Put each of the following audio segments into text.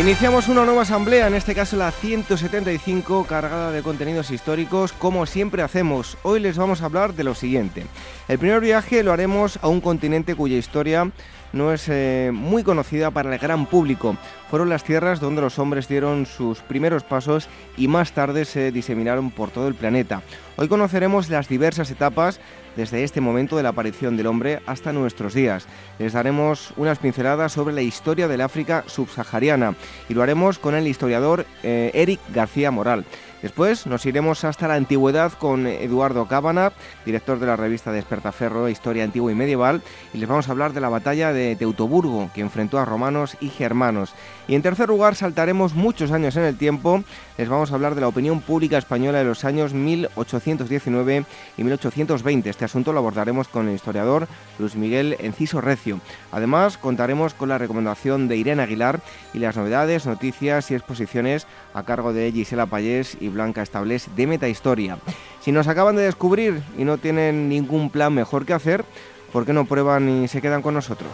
Iniciamos una nueva asamblea, en este caso la 175, cargada de contenidos históricos, como siempre hacemos. Hoy les vamos a hablar de lo siguiente. El primer viaje lo haremos a un continente cuya historia no es eh, muy conocida para el gran público. Fueron las tierras donde los hombres dieron sus primeros pasos y más tarde se diseminaron por todo el planeta. Hoy conoceremos las diversas etapas desde este momento de la aparición del hombre hasta nuestros días. Les daremos unas pinceladas sobre la historia del África subsahariana y lo haremos con el historiador eh, Eric García Moral. Después nos iremos hasta la antigüedad con Eduardo Cábana, director de la revista Despertaferro, Historia Antigua y Medieval, y les vamos a hablar de la batalla de Teutoburgo, que enfrentó a romanos y germanos. Y en tercer lugar saltaremos muchos años en el tiempo, les vamos a hablar de la opinión pública española de los años 1819 y 1820. Este asunto lo abordaremos con el historiador Luis Miguel Enciso Recio. Además, contaremos con la recomendación de Irene Aguilar y las novedades, noticias y exposiciones a cargo de Gisela Payés y Blanca Establés de Metahistoria. Si nos acaban de descubrir y no tienen ningún plan mejor que hacer, ¿por qué no prueban y se quedan con nosotros?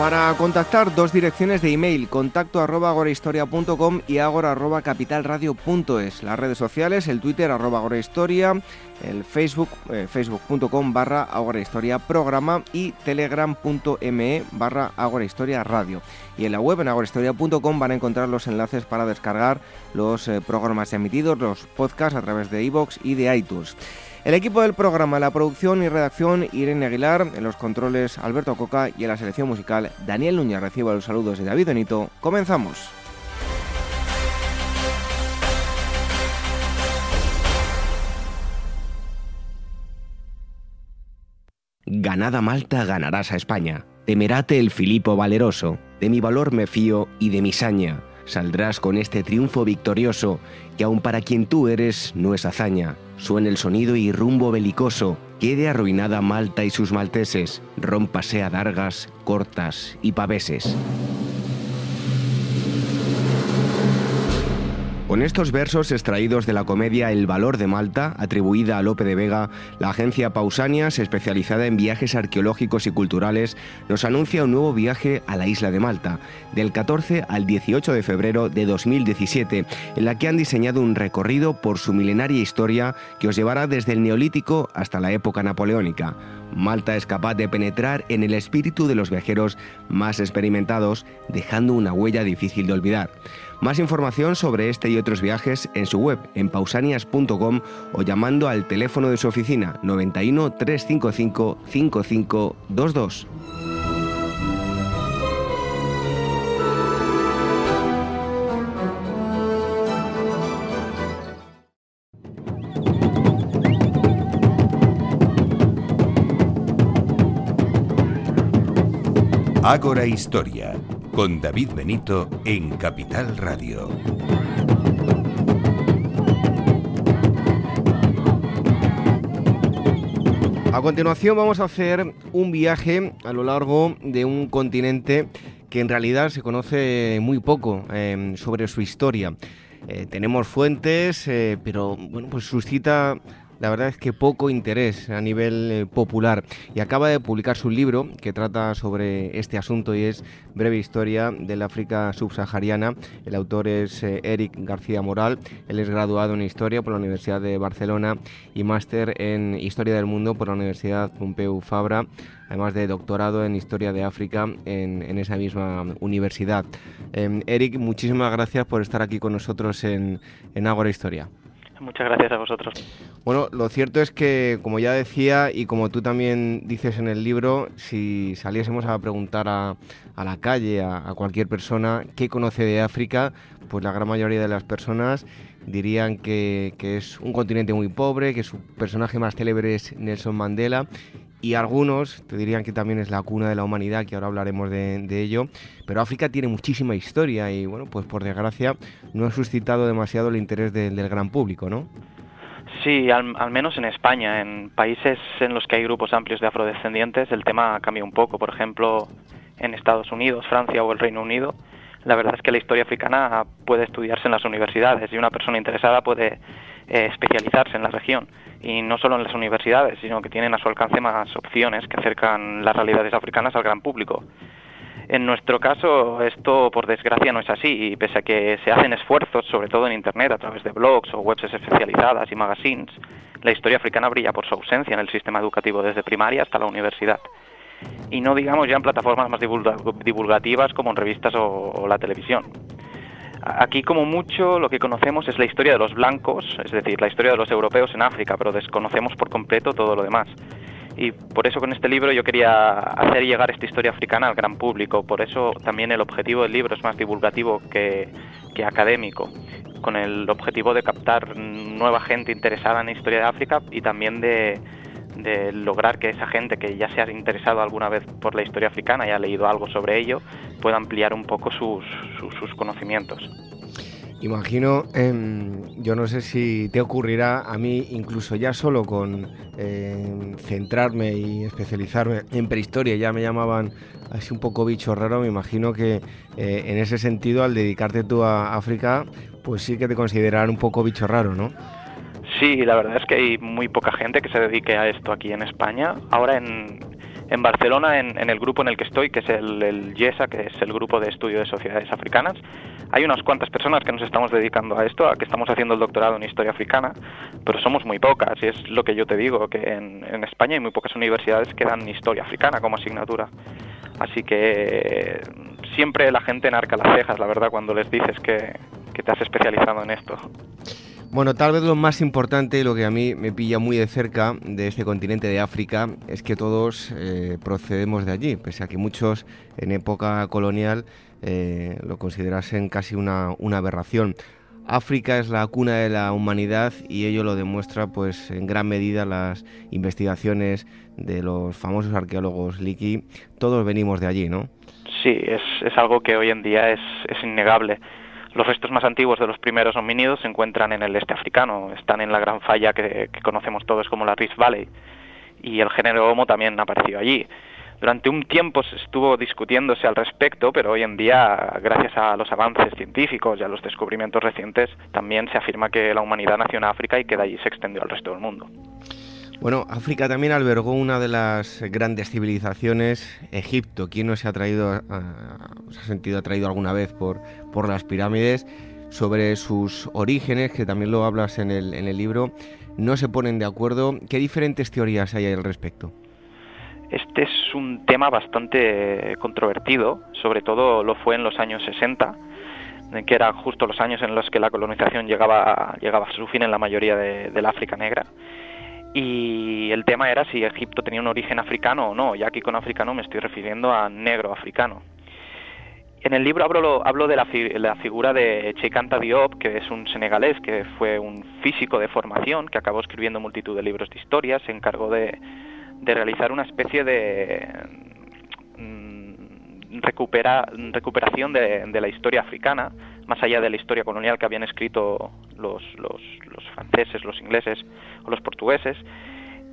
Para contactar, dos direcciones de email, contacto arroba agorahistoria.com y agora arroba capitalradio.es. Las redes sociales, el Twitter arroba el Facebook, eh, facebook.com barra agorahistoria programa y telegram.me barra agorahistoria radio. Y en la web en agorahistoria.com van a encontrar los enlaces para descargar los eh, programas emitidos, los podcasts a través de iVoox y de iTunes. El equipo del programa, la producción y redacción Irene Aguilar, en los controles Alberto Coca y en la selección musical Daniel Núñez. Reciba los saludos de David Benito. Comenzamos. Ganada Malta ganarás a España. Temerate el Filipo valeroso. De mi valor me fío y de mi saña. Saldrás con este triunfo victorioso, que aun para quien tú eres no es hazaña. Suena el sonido y rumbo belicoso, quede arruinada Malta y sus malteses, rómpase a dargas, cortas y paveses. Con estos versos extraídos de la comedia El valor de Malta, atribuida a Lope de Vega, la agencia Pausanias, especializada en viajes arqueológicos y culturales, nos anuncia un nuevo viaje a la isla de Malta, del 14 al 18 de febrero de 2017, en la que han diseñado un recorrido por su milenaria historia que os llevará desde el Neolítico hasta la época napoleónica. Malta es capaz de penetrar en el espíritu de los viajeros más experimentados, dejando una huella difícil de olvidar. Más información sobre este y otros viajes en su web en pausanias.com o llamando al teléfono de su oficina 91 355 5522. Ágora Historia, con David Benito en Capital Radio. A continuación vamos a hacer un viaje a lo largo de un continente que en realidad se conoce muy poco eh, sobre su historia. Eh, tenemos fuentes, eh, pero bueno, pues suscita la verdad es que poco interés a nivel eh, popular. Y acaba de publicar su libro que trata sobre este asunto y es Breve Historia del África Subsahariana. El autor es eh, Eric García Moral. Él es graduado en Historia por la Universidad de Barcelona y máster en Historia del Mundo por la Universidad Pompeu Fabra además de doctorado en Historia de África en, esa misma universidad. Eh, Eric, muchísimas gracias por estar aquí con nosotros en, en Ágora Historia. Muchas gracias a vosotros. Bueno, lo cierto es que, como ya decía y como tú también dices en el libro, si saliésemos a preguntar a, a la calle, a, cualquier persona, qué conoce de África, pues la gran mayoría de las personas dirían que, que es un continente muy pobre, que su personaje más célebre es Nelson Mandela y algunos te dirían que también es la cuna de la humanidad, que ahora hablaremos de, ello, pero África tiene muchísima historia y bueno, pues por desgracia no ha suscitado demasiado el interés del gran público, ¿no? Sí, al, menos en España. En países en los que hay grupos amplios de afrodescendientes el tema cambia un poco. Por ejemplo, en Estados Unidos, Francia o el Reino Unido, la verdad es que la historia africana puede estudiarse en las universidades y una persona interesada puede eh, especializarse en la región. Y no solo en las universidades, sino que tienen a su alcance más opciones que acercan las realidades africanas al gran público. En nuestro caso, esto por desgracia no es así, y pese a que se hacen esfuerzos, sobre todo en Internet, a través de blogs o webs especializadas y magazines, la historia africana brilla por su ausencia en el sistema educativo desde primaria hasta la universidad. Y no digamos ya en plataformas más divulgativas como en revistas o la televisión. Aquí, como mucho, lo que conocemos es la historia de los blancos, es decir, la historia de los europeos en África, pero desconocemos por completo todo lo demás. Y por eso con este libro yo quería hacer llegar esta historia africana al gran público. Por eso también el objetivo del libro es más divulgativo que, académico, con el objetivo de captar nueva gente interesada en la historia de África y también de, de lograr que esa gente que ya se ha interesado alguna vez por la historia africana y ha leído algo sobre ello pueda ampliar un poco sus, sus, conocimientos. Imagino, em, yo no sé si te ocurrirá a mí, incluso ya solo con em, centrarme y especializarme en prehistoria, ya me llamaban así un poco bicho raro, me imagino que eh, en ese sentido al dedicarte tú a África, pues sí que te considerarán un poco bicho raro, ¿no? Sí, la verdad es que hay muy poca gente que se dedique a esto aquí en España. Ahora en, en Barcelona, en, el grupo en el que estoy, que es el, el, YESA, que es el Grupo de Estudio de Sociedades Africanas, hay unas cuantas personas que nos estamos dedicando a esto, a que estamos haciendo el doctorado en Historia Africana, pero somos muy pocas, y es lo que yo te digo, que en, España hay muy pocas universidades que dan Historia Africana como asignatura. Así que siempre la gente narca las cejas, la verdad, cuando les dices que, que te has especializado en esto. Bueno, tal vez lo más importante lo que a mí me pilla muy de cerca de este continente de África es que todos eh, procedemos de allí, pese a que muchos en época colonial eh, lo considerasen casi una, aberración. África es la cuna de la humanidad y ello lo demuestra pues en gran medida las investigaciones de los famosos arqueólogos Liki. Todos venimos de allí, ¿no? Sí, es, algo que hoy en día es innegable. Los restos más antiguos de los primeros homínidos se encuentran en el este africano, están en la gran falla que, conocemos todos como la Rift Valley, y el género Homo también apareció allí. Durante un tiempo se estuvo discutiéndose al respecto, pero hoy en día, gracias a los avances científicos y a los descubrimientos recientes, también se afirma que la humanidad nació en África y que de allí se extendió al resto del mundo. Bueno, África también albergó una de las grandes civilizaciones, Egipto. ¿Quién no se ha traído, ha sentido atraído alguna vez por, por las pirámides? Sobre sus orígenes, que también lo hablas en el, en el libro, no se ponen de acuerdo. ¿Qué diferentes teorías hay al respecto? Este es un tema bastante controvertido, sobre todo lo fue en los años 60, que eran justo los años en los que la colonización llegaba, llegaba a su fin en la mayoría de, del África negra y el tema era si Egipto tenía un origen africano o no, ya aquí con africano me estoy refiriendo a negro africano. En el libro hablo, de la, figura de Cheikh Diop, que es un senegalés que fue un físico de formación, que acabó escribiendo multitud de libros de historia, se encargó de, realizar una especie de mm, recuperación de, de, la historia africana, más allá de la historia colonial que habían escrito los, los, los franceses, los ingleses o los portugueses.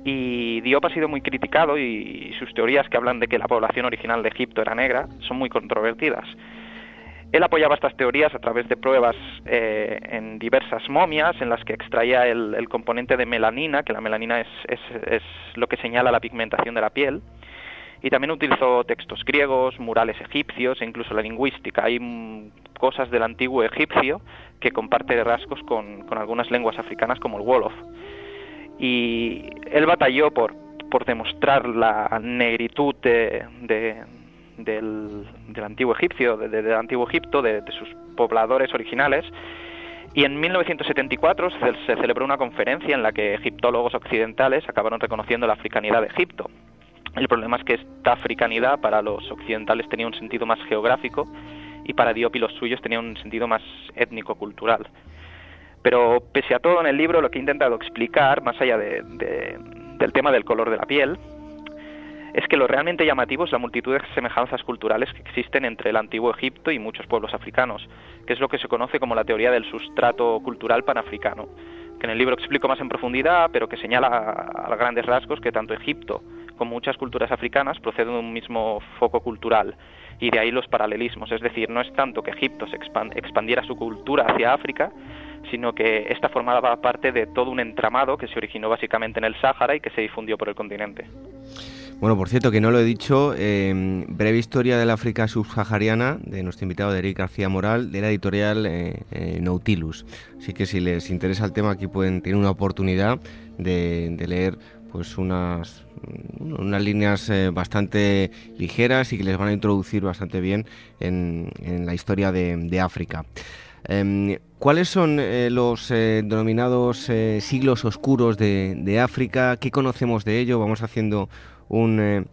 Y Diop ha sido muy criticado y sus teorías que hablan de que la población original de Egipto era negra son muy controvertidas. Él apoyaba estas teorías a través de pruebas eh, en diversas momias en las que extraía el, componente de melanina, que la melanina es, es, es, lo que señala la pigmentación de la piel, y también utilizó textos griegos, murales egipcios e incluso la lingüística. Hay cosas del antiguo egipcio que comparte rasgos con, algunas lenguas africanas como el Wolof. Y él batalló por, demostrar la negritud de, del, antiguo egipcio, del antiguo Egipto, de, sus pobladores originales. Y en 1974 se celebró una conferencia en la que egiptólogos occidentales acabaron reconociendo la africanidad de Egipto. El problema es que esta africanidad para los occidentales tenía un sentido más geográfico y para Diop y los suyos tenía un sentido más étnico-cultural. Pero pese a todo en el libro lo que he intentado explicar, más allá del tema del color de la piel, es que lo realmente llamativo es la multitud de semejanzas culturales que existen entre el antiguo Egipto y muchos pueblos africanos, que es lo que se conoce como la teoría del sustrato cultural panafricano, que en el libro explico más en profundidad, pero que señala a, grandes rasgos que tanto Egipto como muchas culturas africanas proceden de un mismo foco cultural y de ahí los paralelismos. Es decir, no es tanto que Egipto se expandiera su cultura hacia África, sino que esta formaba parte de todo un entramado que se originó básicamente en el Sáhara y que se difundió por el continente. Bueno, por cierto, que no lo he dicho, eh, breve historia del África subsahariana de nuestro invitado de Eric García Moral de la editorial eh, eh, Nautilus. Así que si les interesa el tema, aquí pueden tener una oportunidad de, leer pues unas, unas líneas bastante ligeras y que les van a introducir bastante bien en, la historia de, África. Em, ¿Cuáles son los denominados siglos oscuros de, de, África? ¿Qué conocemos de ello? Vamos haciendo un... Eh,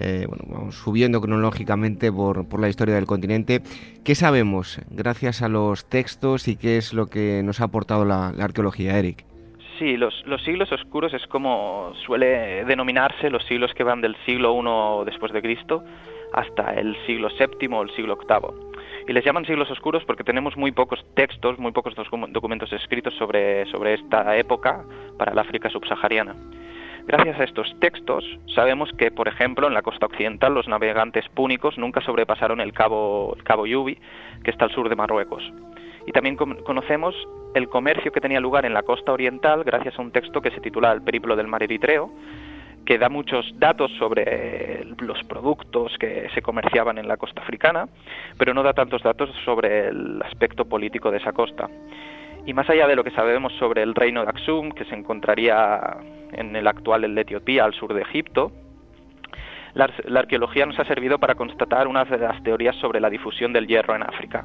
eh, bueno, vamos subiendo cronológicamente por, por, la historia del continente. ¿Qué sabemos gracias a los textos y qué es lo que nos ha aportado la, arqueología, Eric? Sí, los, los, siglos oscuros es como suele denominarse los siglos que van del siglo I después de Cristo hasta el siglo VII o el siglo VIII. Y les llaman siglos oscuros porque tenemos muy pocos textos, muy pocos documentos escritos sobre, sobre esta época para el África subsahariana. Gracias a estos textos sabemos que, por ejemplo, en la costa occidental los navegantes púnicos nunca sobrepasaron el cabo, el cabo Yubi, que está al sur de Marruecos. Y también conocemos el comercio que tenía lugar en la costa oriental gracias a un texto que se titula El periplo del mar Eritreo, que da muchos datos sobre los productos que se comerciaban en la costa africana, pero no da tantos datos sobre el aspecto político de esa costa. Y más allá de lo que sabemos sobre el reino de Aksum, que se encontraría en el actual Etiopía, al sur de Egipto, la, arqueología nos ha servido para constatar una de las teorías sobre la difusión del hierro en África.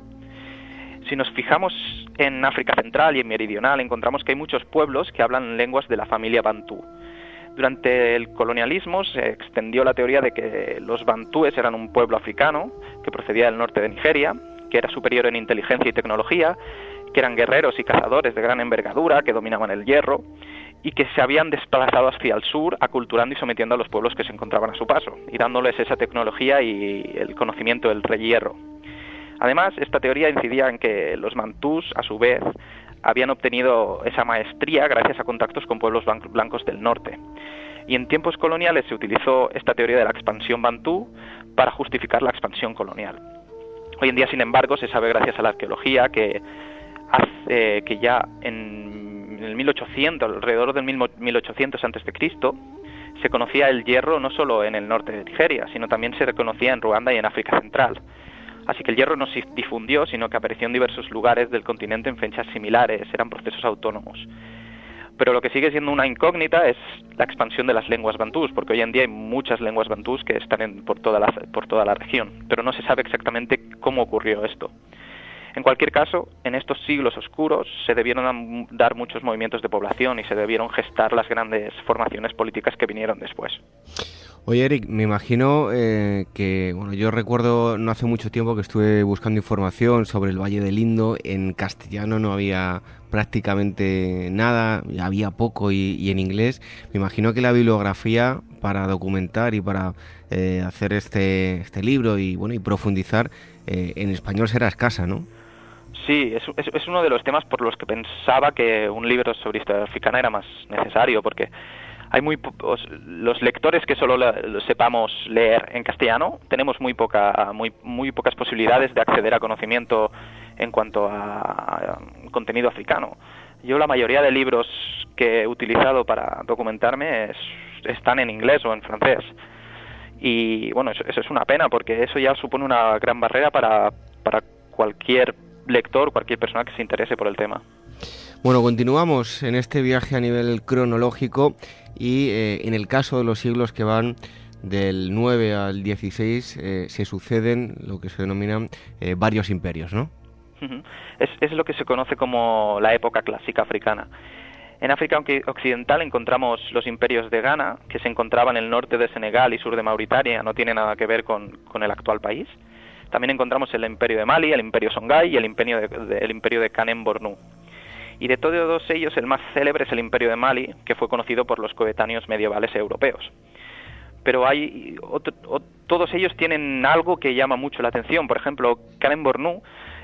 Si nos fijamos en África Central y en Meridional, encontramos que hay muchos pueblos que hablan lenguas de la familia Bantú. Durante el colonialismo se extendió la teoría de que los bantúes eran un pueblo africano que procedía del norte de Nigeria, que era superior en inteligencia y tecnología que eran guerreros y cazadores de gran envergadura, que dominaban el hierro, y que se habían desplazado hacia el sur, aculturando y sometiendo a los pueblos que se encontraban a su paso, y dándoles esa tecnología y el conocimiento del rey hierro. Además, esta teoría incidía en que los mantús, a su vez, habían obtenido esa maestría gracias a contactos con pueblos blancos del norte. Y en tiempos coloniales se utilizó esta teoría de la expansión bantú para justificar la expansión colonial. Hoy en día, sin embargo, se sabe gracias a la arqueología que que ya en el 1800, alrededor del 1800 antes de Cristo, se conocía el hierro no solo en el norte de Nigeria, sino también se reconocía en Ruanda y en África Central. Así que el hierro no se difundió, sino que apareció en diversos lugares del continente en fechas similares, eran procesos autónomos. Pero lo que sigue siendo una incógnita es la expansión de las lenguas bantús, porque hoy en día hay muchas lenguas bantús que están por, toda la, por toda la región, pero no se sabe exactamente cómo ocurrió esto. En cualquier caso, en estos siglos oscuros se debieron dar muchos movimientos de población y se debieron gestar las grandes formaciones políticas que vinieron después. Oye, Eric, me imagino eh, que, bueno, yo recuerdo no hace mucho tiempo que estuve buscando información sobre el Valle del Indo. En castellano no había prácticamente nada, había poco y, en inglés. Me imagino que la bibliografía para documentar y para eh, hacer este, este libro y, bueno, y profundizar eh, en español será escasa, ¿no? Sí, es, es, uno de los temas por los que pensaba que un libro sobre historia africana era más necesario, porque hay muy los lectores que solo sepamos leer en castellano tenemos muy poca muy muy pocas posibilidades de acceder a conocimiento en cuanto a, contenido africano. Yo la mayoría de libros que he utilizado para documentarme están en inglés o en francés. Y bueno eso, eso, es una pena porque eso ya supone una gran barrera para para cualquier lector, cualquier persona que se interese por el tema. Bueno, continuamos en este viaje a nivel cronológico y eh, en el caso de los siglos que van del 9 al 16 eh, se suceden lo que se denominan eh, varios imperios, ¿no? Es, es, lo que se conoce como la época clásica africana. En África Occidental encontramos los imperios de Ghana, que se encontraban en el norte de Senegal y sur de Mauritania, no tiene nada que ver con, con el actual país. También encontramos el imperio de Mali, el imperio Songhai y el imperio de, el imperio de Kanem Bornu. Y de todos ellos el más célebre es el imperio de Mali, que fue conocido por los coetáneos medievales europeos. pero hay todos ellos tienen algo que llama mucho la atención. Por ejemplo, Karen Bornu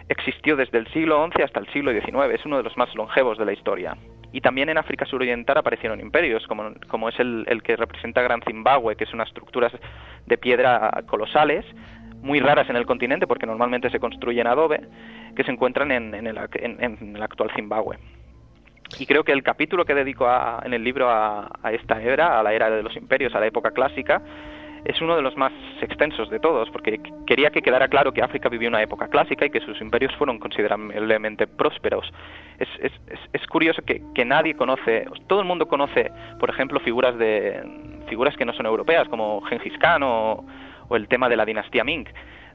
existió desde el siglo XI hasta el siglo XIX, es uno de los más longevos de la historia. Y también en África suroriental aparecieron imperios, como, como es el, el, que representa Gran Zimbabue, que es unas estructuras de piedra colosales, muy raras en el continente porque normalmente se construyen adobe, que se encuentran en, en, el, en el, actual Zimbabue. Y creo que el capítulo que dedico a, en el libro a, a esta era, a la era de los imperios, a la época clásica, es uno de los más extensos de todos, porque quería que quedara claro que África vivió una época clásica y que sus imperios fueron considerablemente prósperos. Es, es, es, curioso que, que, nadie conoce, todo el mundo conoce, por ejemplo, figuras de figuras que no son europeas, como Genghis Khan o, o el tema de la dinastía Ming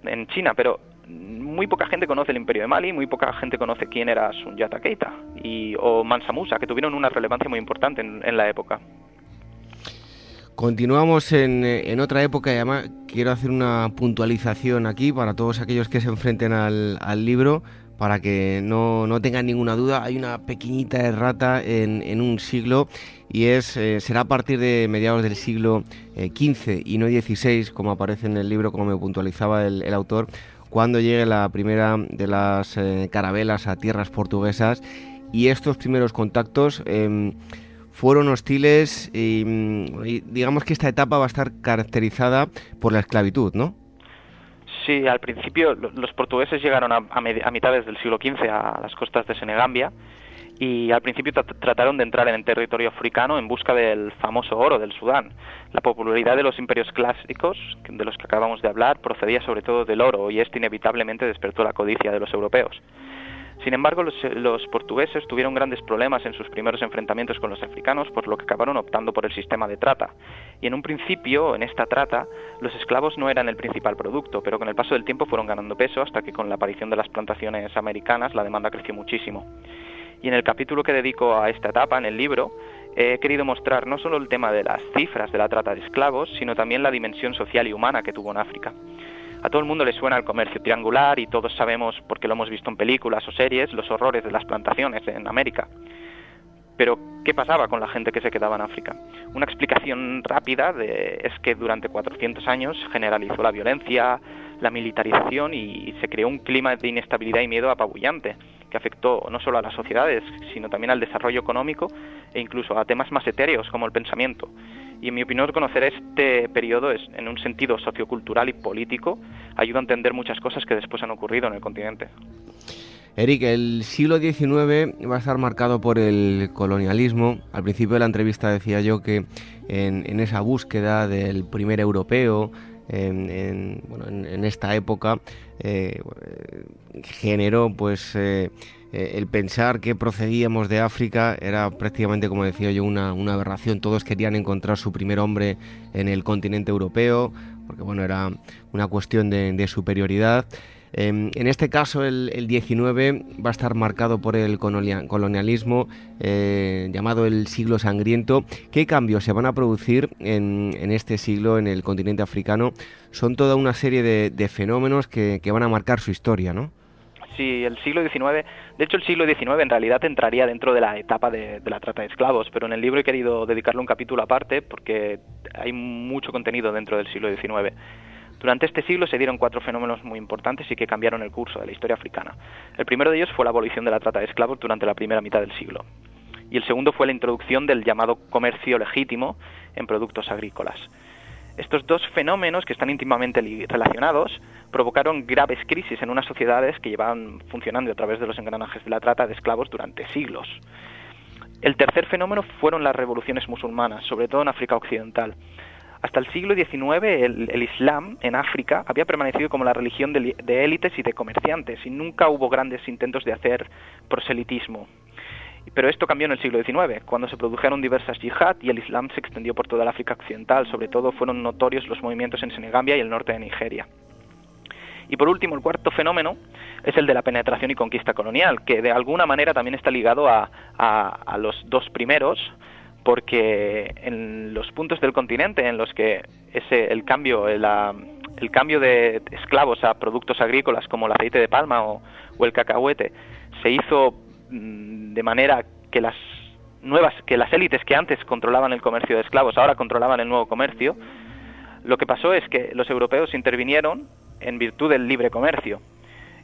en China, pero muy poca gente conoce el Imperio de Mali, muy poca gente conoce quién era Sunyata Keita y, o Mansa Musa, que tuvieron una relevancia muy importante en la época. Continuamos en, en, otra época y además quiero hacer una puntualización aquí para todos aquellos que se enfrenten al, al libro para que no, no, tengan ninguna duda. Hay una pequeñita errata en, un siglo y es eh, será a partir de mediados del siglo XV eh, y no XVI, como aparece en el libro, como me puntualizaba el, el autor, cuando llegue la primera de las eh, carabelas a tierras portuguesas y estos primeros contactos em, fueron hostiles mm, y, digamos que esta etapa va a estar caracterizada por la esclavitud, ¿no? Sí, al principio los portugueses llegaron a, a, mitades del siglo XV a las costas de Senegambia y al principio trataron de entrar en el territorio africano en busca del famoso oro del Sudán. La popularidad de los imperios clásicos, de los que acabamos de hablar, procedía sobre todo del oro y esto inevitablemente despertó la codicia de los europeos. Sin embargo, los, portugueses tuvieron grandes problemas en sus primeros enfrentamientos con los africanos, por lo que acabaron optando por el sistema de trata. Y en un principio, en esta trata, los esclavos no eran el principal producto, pero con el paso del tiempo fueron ganando peso hasta que con la aparición de las plantaciones americanas la demanda creció muchísimo. Y en el capítulo que dedico a esta etapa, en el libro, he querido mostrar no solo el tema de las cifras de la trata de esclavos, sino también la dimensión social y humana que tuvo en África. A todo el mundo le suena el comercio triangular y todos sabemos, porque lo hemos visto en películas o series, los horrores de las plantaciones en América. Pero, ¿qué pasaba con la gente que se quedaba en África? Una explicación rápida es que durante 400 años generalizó la violencia, la militarización y se creó un clima de inestabilidad y miedo apabullante que afectó no solo a las sociedades, sino también al desarrollo económico e incluso a temas más etéreos como el pensamiento. Y en mi opinión, conocer este periodo es, en un sentido sociocultural y político ayuda a entender muchas cosas que después han ocurrido en el continente. Eric, el siglo XIX va a estar marcado por el colonialismo. Al principio de la entrevista decía yo que en, esa búsqueda del primer europeo, en, bueno, en esta época, eh, generó pues eh, eh, el pensar que procedíamos de África era prácticamente, como decía yo, una, aberración. Todos querían encontrar su primer hombre en el continente europeo, porque bueno, era una cuestión de, superioridad. Em, en este caso, el, 19 va a estar marcado por el colonialismo eh, llamado el siglo sangriento. ¿Qué cambios se van a producir en, este siglo en el continente africano? Son toda una serie de, fenómenos que, que, van a marcar su historia, ¿no? Sí, el siglo XIX, de hecho el siglo XIX en realidad entraría dentro de la etapa de, la trata de esclavos, pero en el libro he querido dedicarle un capítulo aparte porque hay mucho contenido dentro del siglo XIX. Durante este siglo se dieron cuatro fenómenos muy importantes y que cambiaron el curso de la historia africana. El primero de ellos fue la abolición de la trata de esclavos durante la primera mitad del siglo. Y el segundo fue la introducción del llamado comercio legítimo en productos agrícolas. Estos dos fenómenos, que están íntimamente relacionados, provocaron graves crisis en unas sociedades que llevaban funcionando a través de los engranajes de la trata de esclavos durante siglos. El tercer fenómeno fueron las revoluciones musulmanas, sobre todo en África Occidental. Hasta el siglo XIX el, Islam en África había permanecido como la religión de élites y de comerciantes y nunca hubo grandes intentos de hacer proselitismo. Pero esto cambió en el siglo XIX, cuando se produjeron diversas yihad y el Islam se extendió por toda el África Occidental. Sobre todo fueron notorios los movimientos en Senegambia y el norte de Nigeria. Y por último, el cuarto fenómeno es el de la penetración y conquista colonial, que de alguna manera también está ligado a, los dos primeros, porque en los puntos del continente en los que ese, el, cambio, el, cambio de esclavos a productos agrícolas como el aceite de palma o el cacahuete se hizo de manera que las nuevas, que las élites que antes controlaban el comercio de esclavos ahora controlaban el nuevo comercio, Lo que pasó es que los europeos intervinieron en virtud del libre comercio.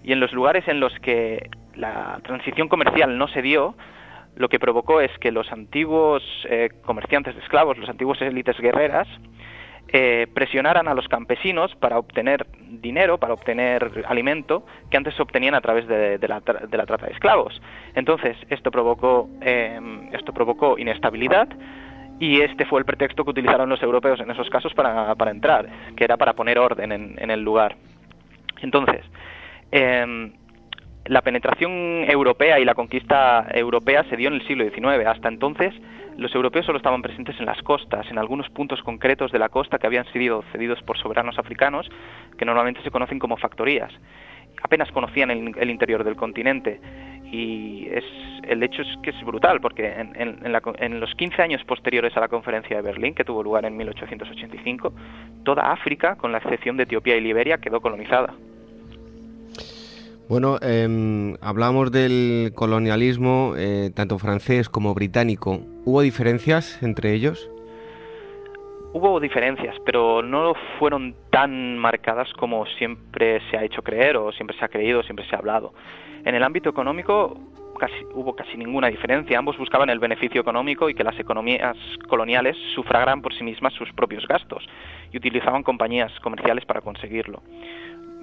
Y en los lugares en los que la transición comercial no se dio, lo que provocó es que los antiguos eh, comerciantes de esclavos, las antiguas élites guerreras, eh, presionaran a los campesinos para obtener dinero, para obtener alimento que antes se obtenían a través de, la, trata de esclavos. Entonces, esto provocó, eh, esto provocó inestabilidad y este fue el pretexto que utilizaron los europeos en esos casos para, entrar, que era para poner orden en, el lugar. Entonces, em, la penetración europea y la conquista europea se dio en el siglo XIX. Hasta entonces, los europeos solo estaban presentes en las costas, en algunos puntos concretos de la costa que habían sido cedidos por soberanos africanos, que normalmente se conocen como factorías. Apenas conocían el, interior del continente y es, el hecho es que es brutal, porque en, los 15 años posteriores a la conferencia de Berlín, que tuvo lugar en 1885, toda África, con la excepción de Etiopía y Liberia, quedó colonizada. Bueno, eh, hablamos del colonialismo, eh, tanto francés como británico. ¿Hubo diferencias entre ellos? Hubo diferencias, pero no fueron tan marcadas como siempre se ha hecho creer o siempre se ha creído, siempre se ha hablado. En el ámbito económico hubo casi ninguna diferencia. Ambos buscaban el beneficio económico y que las economías coloniales sufragaran por sí mismas sus propios gastos y utilizaban compañías comerciales para conseguirlo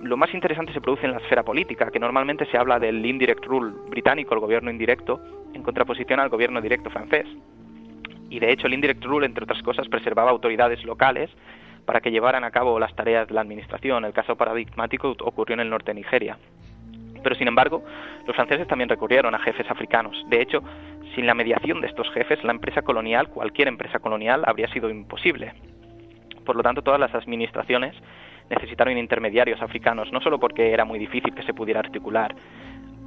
lo más interesante se produce en la esfera política, que normalmente se habla del indirect rule británico, el gobierno indirecto, en contraposición al gobierno directo francés. Y de hecho el indirect rule, entre otras cosas, preservaba autoridades locales para que llevaran a cabo las tareas de la administración. El caso paradigmático ocurrió en el norte de Nigeria. Pero sin embargo, los franceses también recurrieron a jefes africanos. De hecho, sin la mediación de estos jefes, la empresa colonial, cualquier empresa colonial, habría sido imposible. Por lo tanto, todas las administraciones necesitaron intermediarios africanos, no solo porque era muy difícil que se pudiera articular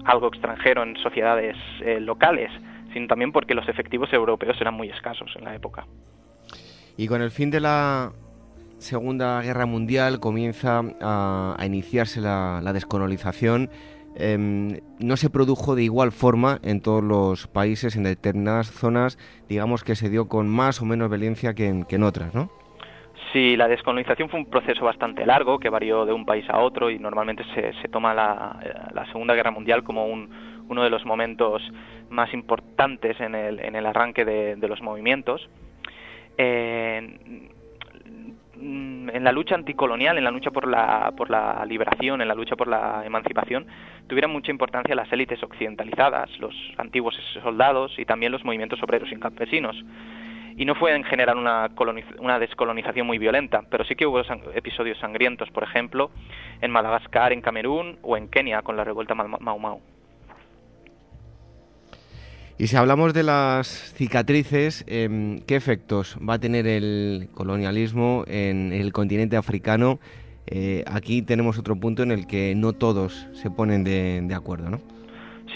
algo extranjero en sociedades eh, locales, sino también porque los efectivos europeos eran muy escasos en la época. Y con el fin de la Segunda Guerra Mundial comienza a, iniciarse la, descolonización. Em, no se produjo de igual forma en todos los países, en determinadas zonas, digamos que se dio con más o menos violencia que en, que en otras, ¿no? Sí, la descolonización fue un proceso bastante largo que varió de un país a otro y normalmente se, toma la, Segunda Guerra Mundial como uno de los momentos más importantes en el, en el arranque de, los movimientos. en la lucha anticolonial, en la lucha por la, por la liberación, en la lucha por la emancipación, tuvieron mucha importancia las élites occidentalizadas, los antiguos soldados y también los movimientos obreros y campesinos y no fue en general una, descolonización muy violenta, pero sí que hubo episodios sangrientos, por ejemplo, en Madagascar, en Camerún o en Kenia con la revuelta Mau Mau. Y si hablamos de las cicatrices, em, ¿qué efectos va a tener el colonialismo en el continente africano? Eh, aquí tenemos otro punto en el que no todos se ponen de acuerdo, ¿no?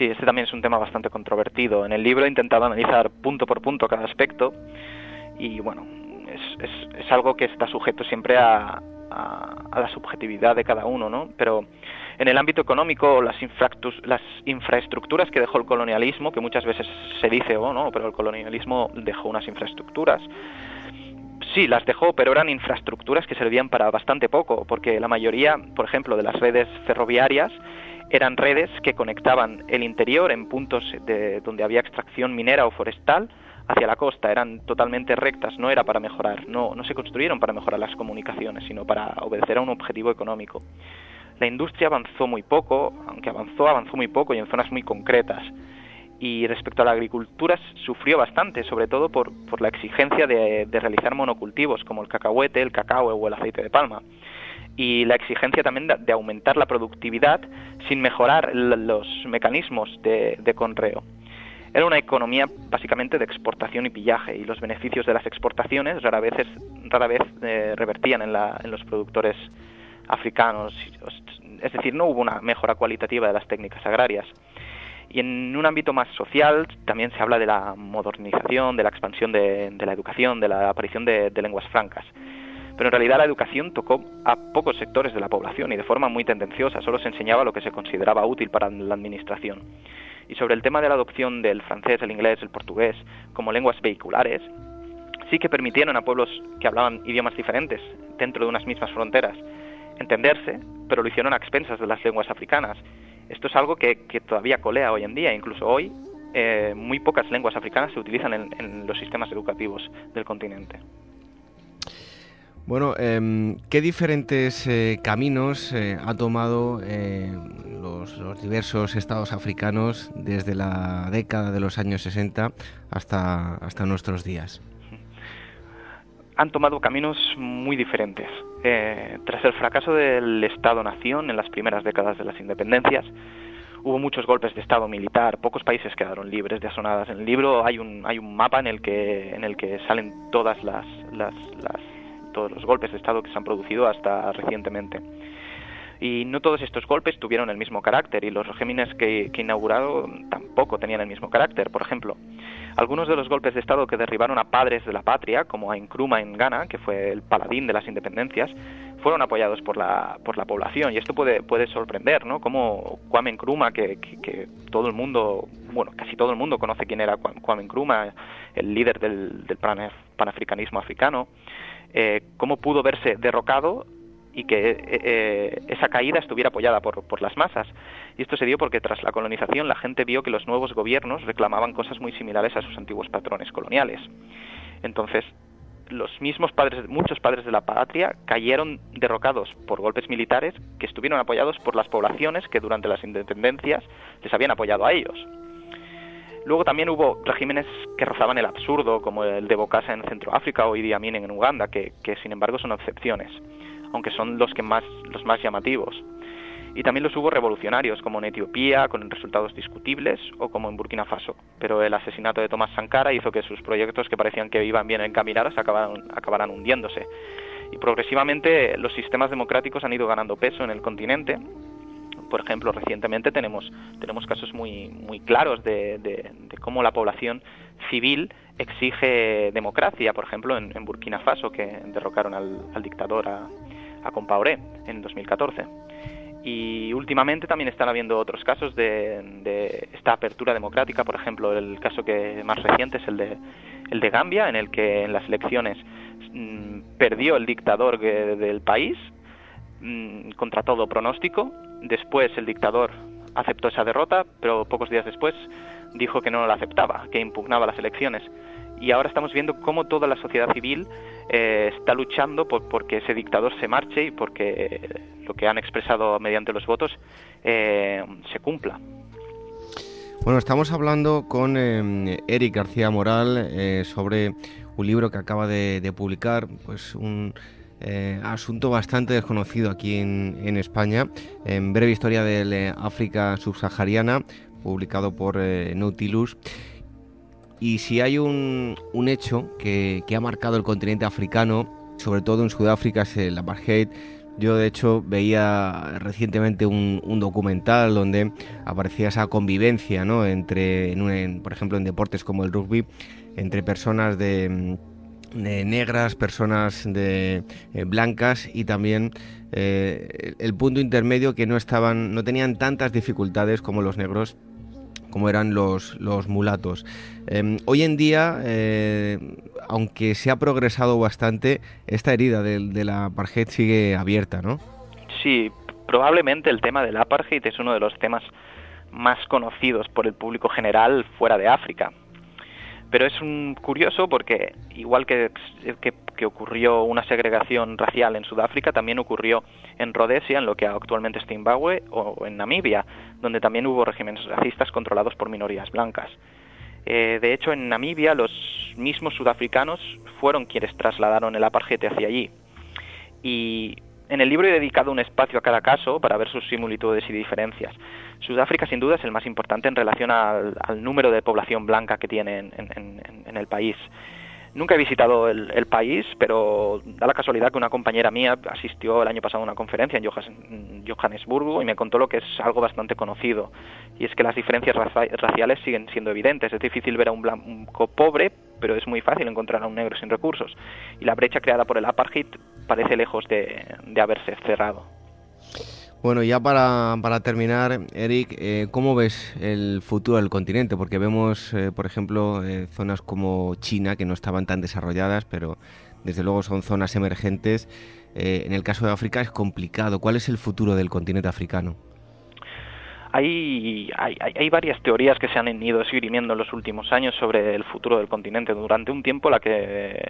Sí, este también es un tema bastante controvertido. En el libro he intentado analizar punto por punto cada aspecto y bueno, es, es, algo que está sujeto siempre a, a, la subjetividad de cada uno, ¿no? Pero en el ámbito económico, las, las infraestructuras que dejó el colonialismo, que muchas veces se dice, oh no, pero el colonialismo dejó unas infraestructuras. Sí, las dejó, pero eran infraestructuras que servían para bastante poco, porque la mayoría, por ejemplo, de las redes ferroviarias eran redes que conectaban el interior en puntos de, donde había extracción minera o forestal hacia la costa, eran totalmente rectas, no era para mejorar, no, no se construyeron para mejorar las comunicaciones, sino para obedecer a un objetivo económico. La industria avanzó muy poco, aunque avanzó, avanzó muy poco y en zonas muy concretas. Y respecto a la agricultura sufrió bastante, sobre todo por, por la exigencia de, de realizar monocultivos como el cacahuete, el cacao o el aceite de palma y la exigencia también de, aumentar la productividad sin mejorar los mecanismos de, conreo. Era una economía básicamente de exportación y pillaje y los beneficios de las exportaciones rara vez, rara vez eh, revertían en, en los productores africanos. Es decir, no hubo una mejora cualitativa de las técnicas agrarias. Y en un ámbito más social también se habla de la modernización, de la expansión de, la educación, de la aparición de lenguas francas pero en realidad la educación tocó a pocos sectores de la población y de forma muy tendenciosa, solo se enseñaba lo que se consideraba útil para la administración. Y sobre el tema de la adopción del francés, el inglés, el portugués como lenguas vehiculares, sí que permitieron a pueblos que hablaban idiomas diferentes dentro de unas mismas fronteras entenderse, pero lo hicieron a expensas de las lenguas africanas. Esto es algo que, todavía colea hoy en día, incluso hoy eh, muy pocas lenguas africanas se utilizan en, los sistemas educativos del continente. Bueno, em, ¿qué diferentes eh, caminos eh, ha tomado los, los, diversos estados africanos desde la década de los años 60 hasta, hasta nuestros días? han tomado caminos muy diferentes. Eh, tras el fracaso del Estado-nación en las primeras décadas de las independencias, hubo muchos golpes de Estado militar, pocos países quedaron libres de asonadas. En el libro hay un, hay un mapa en el que, en el que salen todas las, las, todos los golpes de Estado que se han producido hasta recientemente. Y no todos estos golpes tuvieron el mismo carácter y los regímenes que, que inaugurado tampoco tenían el mismo carácter. Por ejemplo, algunos de los golpes de Estado que derribaron a padres de la patria, como a Nkrumah en Ghana, que fue el paladín de las independencias, fueron apoyados por la, por la población. Y esto puede, puede sorprender, ¿no? Como Kwame Nkrumah, que, que, todo el mundo, bueno, casi todo el mundo conoce quién era Kwame Nkrumah, el líder del, del panafricanismo africano, eh, cómo pudo verse derrocado y que eh, eh, esa caída estuviera apoyada por, por, las masas. Y esto se dio porque tras la colonización la gente vio que los nuevos gobiernos reclamaban cosas muy similares a sus antiguos patrones coloniales. Entonces, los mismos padres, muchos padres de la patria cayeron derrocados por golpes militares que estuvieron apoyados por las poblaciones que durante las independencias les habían apoyado a ellos. Luego también hubo regímenes que rozaban el absurdo, como el de Bokassa en Centroáfrica o Idi Amin en Uganda, que, que sin embargo son excepciones aunque son los que más los más llamativos. Y también los hubo revolucionarios, como en Etiopía, con resultados discutibles, o como en Burkina Faso. Pero el asesinato de Tomás Sankara hizo que sus proyectos, que parecían que iban bien encaminados, acabaran, acabaran hundiéndose. Y progresivamente los sistemas democráticos han ido ganando peso en el continente. Por ejemplo, recientemente tenemos, tenemos casos muy, muy claros de, de, cómo la población civil exige democracia. Por ejemplo, en, Burkina Faso, que derrocaron al, al dictador a, a Compaoré en 2014. Y últimamente también están habiendo otros casos de, esta apertura democrática, por ejemplo, el caso que más reciente es el de, el de Gambia, en el que en las elecciones mm, perdió el dictador del país mm, contra todo pronóstico. Después el dictador aceptó esa derrota, pero pocos días después dijo que no la aceptaba, que impugnaba las elecciones. Y ahora estamos viendo cómo toda la sociedad civil eh, está luchando por porque ese dictador se marche y porque lo que han expresado mediante los votos eh, se cumpla. Bueno, estamos hablando con eh, Eric García Moral sobre un libro que acaba de, publicar, pues un asunto bastante desconocido aquí en, España, en breve historia de África subsahariana, publicado por Nautilus. Y si hay un, hecho que, ha marcado el continente africano, sobre todo en Sudáfrica, es el apartheid. Yo de hecho veía recientemente un, documental donde aparecía esa convivencia, ¿no? Entre, por ejemplo, en deportes como el rugby, entre personas de, negras, personas de eh, blancas y también eh, el punto intermedio que no estaban, no tenían tantas dificultades como los negros como eran los, los mulatos. Em, hoy en día, eh, aunque se ha progresado bastante, esta herida de, de, la apartheid sigue abierta, ¿no? Sí, probablemente el tema del apartheid es uno de los temas más conocidos por el público general fuera de África. Pero es un curioso porque, igual que, que, ocurrió una segregación racial en Sudáfrica, también ocurrió en Rhodesia, en lo que actualmente es Zimbabue, o en Namibia, donde también hubo regímenes racistas controlados por minorías blancas. Eh, de hecho, en Namibia los mismos sudafricanos fueron quienes trasladaron el apartheid hacia allí. Y en el libro he dedicado un espacio a cada caso para ver sus similitudes y diferencias. Sudáfrica sin duda es el más importante en relación al, número de población blanca que tiene en, el país. Nunca he visitado el, país, pero da la casualidad que una compañera mía asistió el año pasado a una conferencia en Johannesburgo y me contó lo que es algo bastante conocido. Y es que las diferencias raciales siguen siendo evidentes. Es difícil ver a un blanco pobre, pero es muy fácil encontrar a un negro sin recursos. Y la brecha creada por el apartheid parece lejos de, haberse cerrado. Bueno, ya para, para terminar, Eric, eh, ¿cómo ves el futuro del continente? Porque vemos, eh, por ejemplo, eh, zonas como China que no estaban tan desarrolladas, pero desde luego son zonas emergentes. en el caso de África es complicado. ¿Cuál es el futuro del continente africano? Hay, hay, hay, varias teorías que se han ido esgrimiendo en los últimos años sobre el futuro del continente. Durante un tiempo la que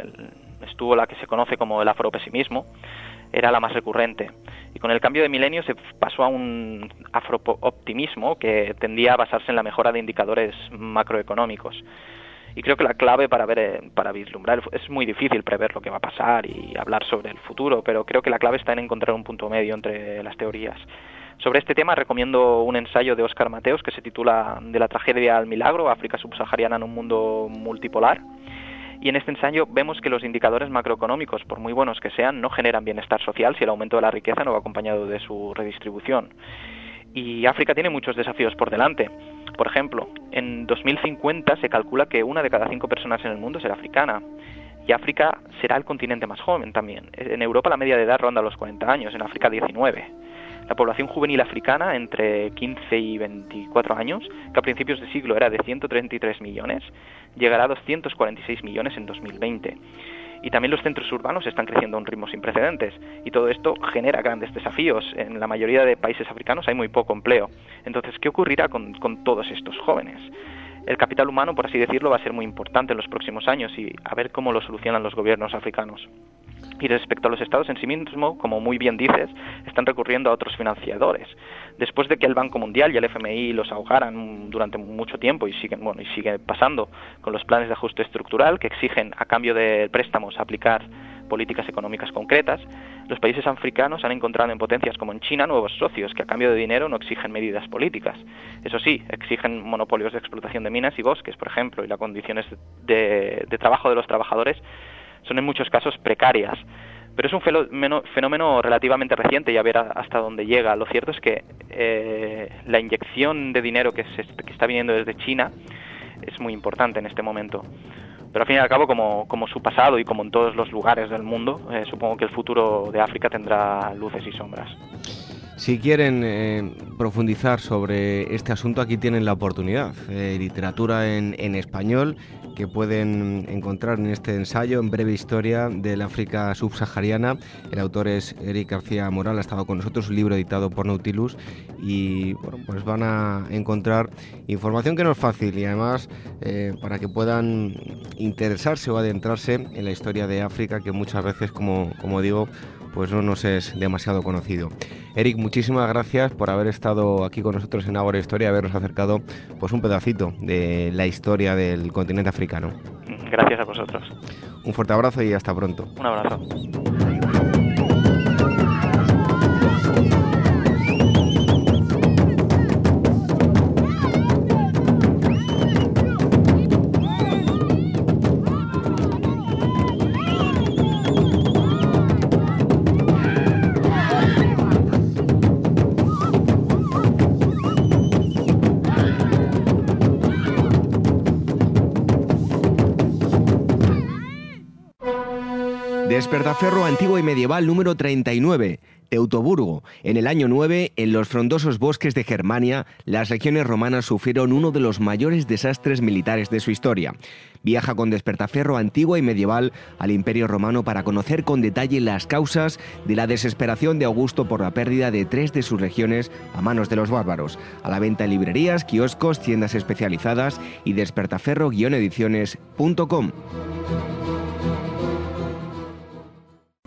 estuvo la que se conoce como el afropesimismo era la más recurrente. Y con el cambio de milenio se pasó a un afrooptimismo que tendía a basarse en la mejora de indicadores macroeconómicos. Y creo que la clave para ver, eh, para vislumbrar, es muy difícil prever lo que va a pasar y hablar sobre el futuro, pero creo que la clave está en encontrar un punto medio entre las teorías. Sobre este tema recomiendo un ensayo de Óscar Mateos que se titula De la tragedia al milagro, África subsahariana en un mundo multipolar. Y en este ensayo vemos que los indicadores macroeconómicos, por muy buenos que sean, no generan bienestar social si el aumento de la riqueza no va acompañado de su redistribución. Y África tiene muchos desafíos por delante. Por ejemplo, en 2050 se calcula que una de cada cinco personas en el mundo será africana. Y África será el continente más joven también. En Europa la media de edad ronda los 40 años, en África 19. La población juvenil africana entre 15 y 24 años, que a principios de siglo era de 133 millones, llegará a 246 millones en 2020. Y también los centros urbanos están creciendo a un ritmo sin precedentes. Y todo esto genera grandes desafíos. En la mayoría de países africanos hay muy poco empleo. Entonces, ¿qué ocurrirá con, con todos estos jóvenes? el capital humano, por así decirlo, va a ser muy importante en los próximos años y a ver cómo lo solucionan los gobiernos africanos. Y respecto a los estados en sí mismos, como muy bien dices, están recurriendo a otros financiadores. Después de que el Banco Mundial y el FMI los ahogaran durante mucho tiempo y siguen, bueno, y sigue pasando con los planes de ajuste estructural que exigen a cambio de préstamos aplicar políticas económicas concretas, los países africanos han encontrado en potencias como en China nuevos socios que a cambio de dinero no exigen medidas políticas. Eso sí, exigen monopolios de explotación de minas y bosques, por ejemplo, y las condiciones de trabajo de los trabajadores son en muchos casos precarias. Pero es un fenómeno, relativamente reciente y a ver hasta dónde llega. Lo cierto es que eh, la inyección de dinero que, está viniendo desde China es muy importante en este momento. Pero al fin y al cabo, como, su pasado y como en todos los lugares del mundo, eh, supongo que el futuro de África tendrá luces y sombras. Si quieren eh, profundizar sobre este asunto, aquí tienen la oportunidad. literatura en español que pueden encontrar en este ensayo, en breve historia del África subsahariana. El autor es Eric García Moral, ha estado con nosotros, un libro editado por Nautilus y bueno, pues van a encontrar información que no es fácil y además eh, para que puedan interesarse o adentrarse en la historia de África que muchas veces, como, como digo, pues no nos es demasiado conocido. Eric, muchísimas gracias por haber estado aquí con nosotros en Agora Historia, habernos acercado pues un pedacito de la historia del continente africano. Gracias a vosotros. Un fuerte abrazo y hasta pronto. Un abrazo. Despertaferro antiguo y medieval número 39, Teutoburgo. En el año 9, en los frondosos bosques de Germania, las regiones romanas sufrieron uno de los mayores desastres militares de su historia. Viaja con despertaferro antiguo y medieval al Imperio Romano para conocer con detalle las causas de la desesperación de Augusto por la pérdida de tres de sus regiones a manos de los bárbaros. A la venta en librerías, kioscos, tiendas especializadas y despertaferro-ediciones.com.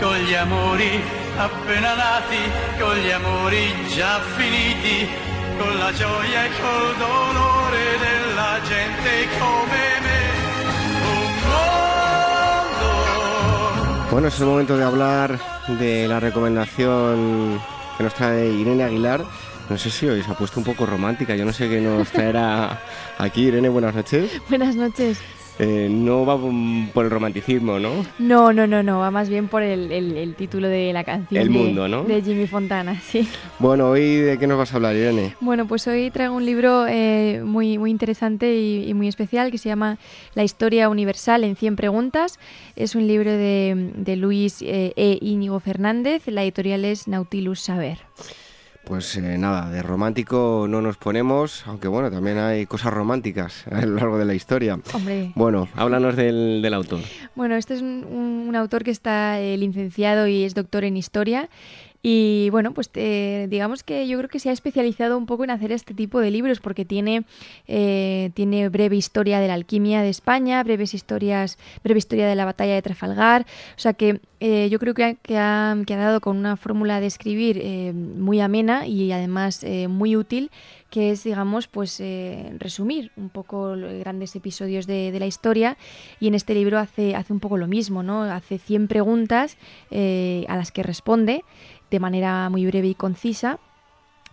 con gli amori appena nati, con gli amori già finiti, con la gioia e col dolore della gente come me. Un mondo. Bueno, es el momento de hablar de la recomendación que nos trae Irene Aguilar No sé si hoy se ha puesto un poco romántica. Yo no sé qué nos traerá aquí. Irene, buenas noches. Buenas noches. Eh, no va por el romanticismo, ¿no? No, no, no, no. Va más bien por el, el, título de la canción. El de, mundo, ¿no? De Jimmy Fontana, sí. Bueno, hoy de qué nos vas a hablar, Irene. Bueno, pues hoy traigo un libro eh, muy, muy interesante y, muy especial que se llama La historia universal en 100 preguntas. Es un libro de, de Luis eh, E. Íñigo Fernández. La editorial es Nautilus Saber. Pues eh, nada, de romántico no nos ponemos, aunque bueno, también hay cosas románticas a lo largo de la historia. Hombre. Bueno, háblanos del, autor. Bueno, este es un, autor que está eh, licenciado y es doctor en historia y bueno, pues eh, digamos que yo creo que se ha especializado un poco en hacer este tipo de libros porque tiene, eh, tiene breve historia de la alquimia de España, breves historias, breve historia de la batalla de Trafalgar. O sea que eh, yo creo que ha, que, ha, dado con una fórmula de escribir muy amena y además muy útil que es, digamos, pues resumir un poco grandes episodios de, la historia y en este libro hace, hace un poco lo mismo, ¿no? Hace 100 preguntas a las que responde de manera muy breve y concisa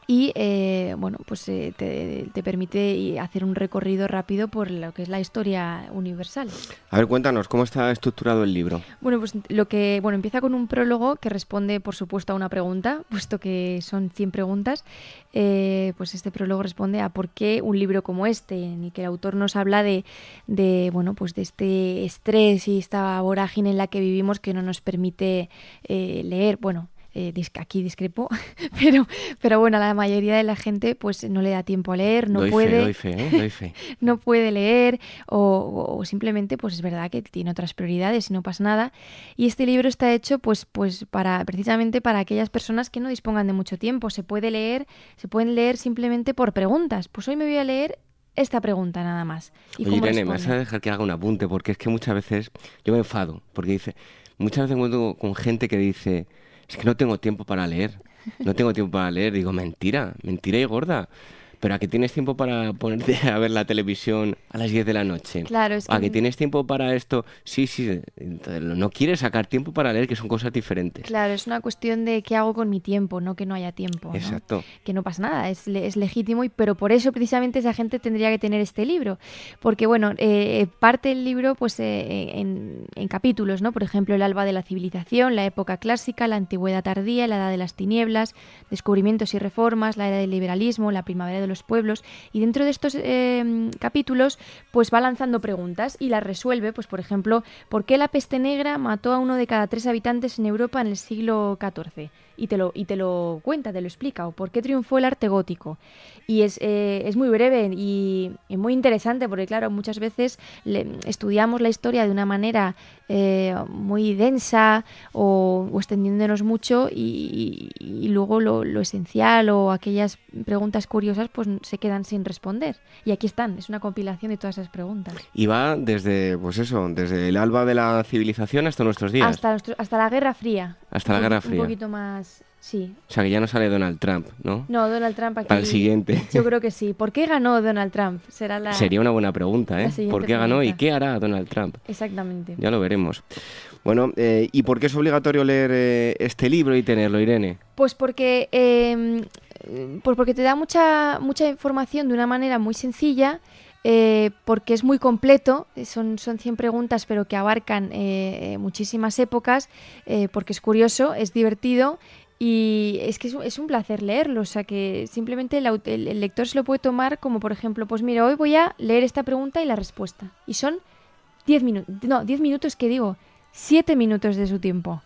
y eh, bueno pues eh, te, permite hacer un recorrido rápido por lo que es la historia universal. A ver, cuéntanos cómo está estructurado el libro. Bueno, pues lo que bueno empieza con un prólogo que responde por supuesto a una pregunta, puesto que son 100 preguntas. Eh, pues este prólogo responde a por qué un libro como este, en que el autor nos habla de, de bueno pues de este estrés y esta vorágine en la que vivimos que no nos permite leer, bueno eh, aquí discrepo, pero, pero bueno, la mayoría de la gente pues no le da tiempo a leer, no puede, ¿eh? no puede leer o, simplemente pues es verdad que tiene otras prioridades y no pasa nada. Y este libro está hecho pues, pues para, precisamente para aquellas personas que no dispongan de mucho tiempo. Se puede leer, se pueden leer simplemente por preguntas. Pues hoy me voy a leer esta pregunta nada más. ¿Y Oye, Irene, me vas a dejar que haga un apunte, porque es que muchas veces yo me enfado, porque dice, muchas veces encuentro con gente que dice, es que no tengo tiempo para leer. No tengo tiempo para leer. Digo, mentira, mentira y gorda. Pero a que tienes tiempo para ponerte a ver la televisión a las 10 de la noche. Claro, es que... A que tienes tiempo para esto. Sí, sí, no quieres sacar tiempo para leer, que son cosas diferentes. Claro, es una cuestión de qué hago con mi tiempo, no que no haya tiempo. Exacto. Que no pasa nada, es, es, legítimo, y, pero por eso precisamente esa gente tendría que tener este libro. Porque, bueno, eh, parte el libro pues eh, en, en capítulos, ¿no? Por ejemplo, el alba de la civilización, la época clásica, la antigüedad tardía, la edad de las tinieblas, descubrimientos y reformas, la era del liberalismo, la primavera de los pueblos y dentro de estos eh, capítulos pues va lanzando preguntas y las resuelve, pues por ejemplo, ¿por qué la peste negra mató a uno de cada tres habitantes en Europa en el siglo XIV? Y te lo, y te lo cuenta, te lo explica, o por qué triunfó el arte gótico. Y es, eh, es muy breve y, muy interesante, porque claro, muchas veces estudiamos la historia de una manera eh, muy densa o, extendiéndonos mucho y, luego lo, lo, esencial o aquellas preguntas curiosas pues se quedan sin responder. Y aquí están, es una compilación de todas esas preguntas. Y va desde, pues eso, desde el alba de la civilización hasta nuestros días. Hasta, hasta la Guerra Fría. Hasta la Guerra Fría. Un poquito más Sí. O sea, que ya no sale Donald Trump, ¿no? No, Donald Trump aquí. Para el siguiente. Yo creo que sí. ¿Por qué ganó Donald Trump? Será la... Sería una buena pregunta, ¿eh? ¿Por qué ganó y qué hará Donald Trump? Exactamente. Ya lo veremos. Bueno, eh, ¿y por qué es obligatorio leer eh, este libro y tenerlo, Irene? Pues porque, em, pues porque te da mucha, mucha información de una manera muy sencilla. Eh, porque es muy completo, son, son 100 preguntas pero que abarcan muchísimas épocas, porque es curioso, es divertido y es que es, un placer leerlo, o sea que simplemente el, lector se lo puede tomar como, por ejemplo, pues mira, hoy voy a leer esta pregunta y la respuesta. Y son 10 minutos, no, 10 minutos que digo, 7 minutos de su tiempo.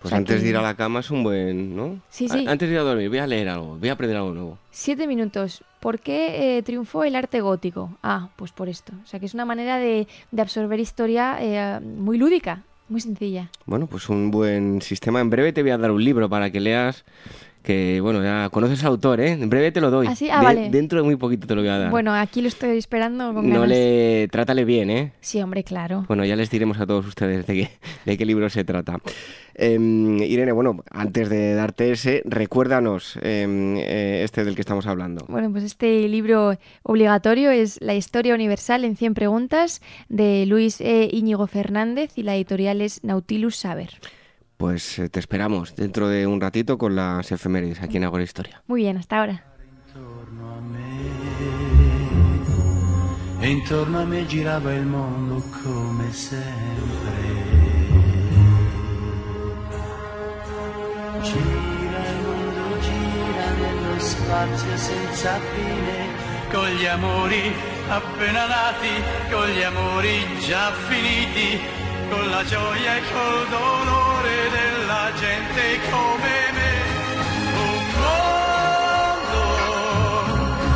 Pues antes de ir a la cama es un buen, ¿no? Sí, sí. Antes de ir a dormir, voy a leer algo, voy a aprender algo nuevo. Siete minutos. ¿Por qué eh, triunfó el arte gótico? Ah, pues por esto. O sea que es una manera de, absorber historia eh, muy lúdica. Muy sencilla. Bueno, pues un buen sistema. En breve te voy a dar un libro para que leas que bueno, ya conoces al autor, ¿eh? En breve te lo doy. ¿Ah, sí? ah, vale. Dentro de muy poquito te lo voy a dar. Bueno, aquí lo estoy esperando con No le... Trátale bien, ¿eh? Sí, hombre, claro. Bueno, ya les diremos a todos ustedes de qué, de qué libro se trata. Em, Irene, bueno, antes de darte ese, recuérdanos em, eh, este del que estamos hablando. Bueno, pues este libro obligatorio es La historia universal en 100 preguntas de Luis E. Íñigo Fernández y la editorial es Nautilus Saber. Pues eh, te esperamos dentro de un ratito con las efemérides aquí en Agora Historia. Muy bien, hasta ahora. e intorno a me girava il mondo come sempre. Gira il mondo, gira nello spazio senza fine, con gli amori appena nati, con gli amori già finiti con la gioia e col dolore della gente come me. Un mondo,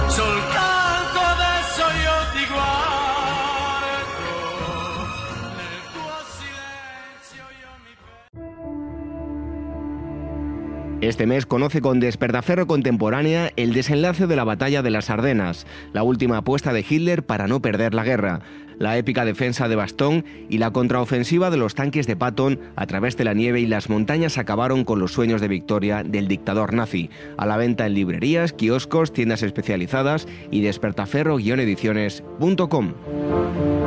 soltanto adesso io Este mes conoce con Despertaferro Contemporánea el desenlace de la batalla de las Ardenas, la última apuesta de Hitler para no perder la guerra, la épica defensa de Bastón y la contraofensiva de los tanques de Patton a través de la nieve y las montañas acabaron con los sueños de victoria del dictador nazi. A la venta en librerías, kioscos, tiendas especializadas y despertaferro-ediciones.com.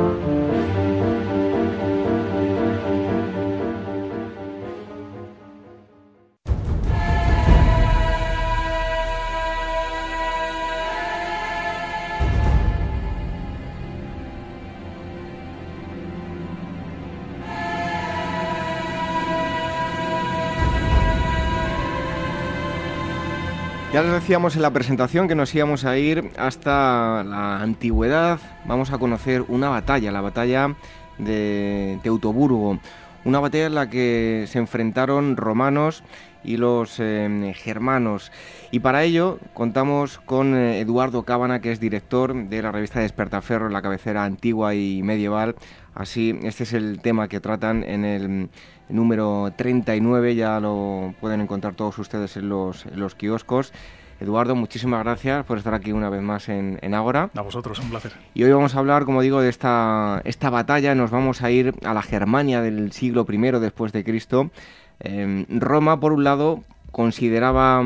decíamos en la presentación que nos íbamos a ir hasta la antigüedad. Vamos a conocer una batalla, la batalla de Teutoburgo. Una batalla en la que se enfrentaron romanos y los eh, germanos. Y para ello contamos con eh, Eduardo Cábana, que es director de la revista Despertaferro, la cabecera antigua y medieval. Así, este es el tema que tratan en el número 39, ya lo pueden encontrar todos ustedes en los, en los kioscos. Eduardo, muchísimas gracias por estar aquí una vez más en, en Ágora. A vosotros, un placer. Y hoy vamos a hablar, como digo, de esta, esta batalla. Nos vamos a ir a la Germania del siglo I después de Cristo. Eh, Roma, por un lado, consideraba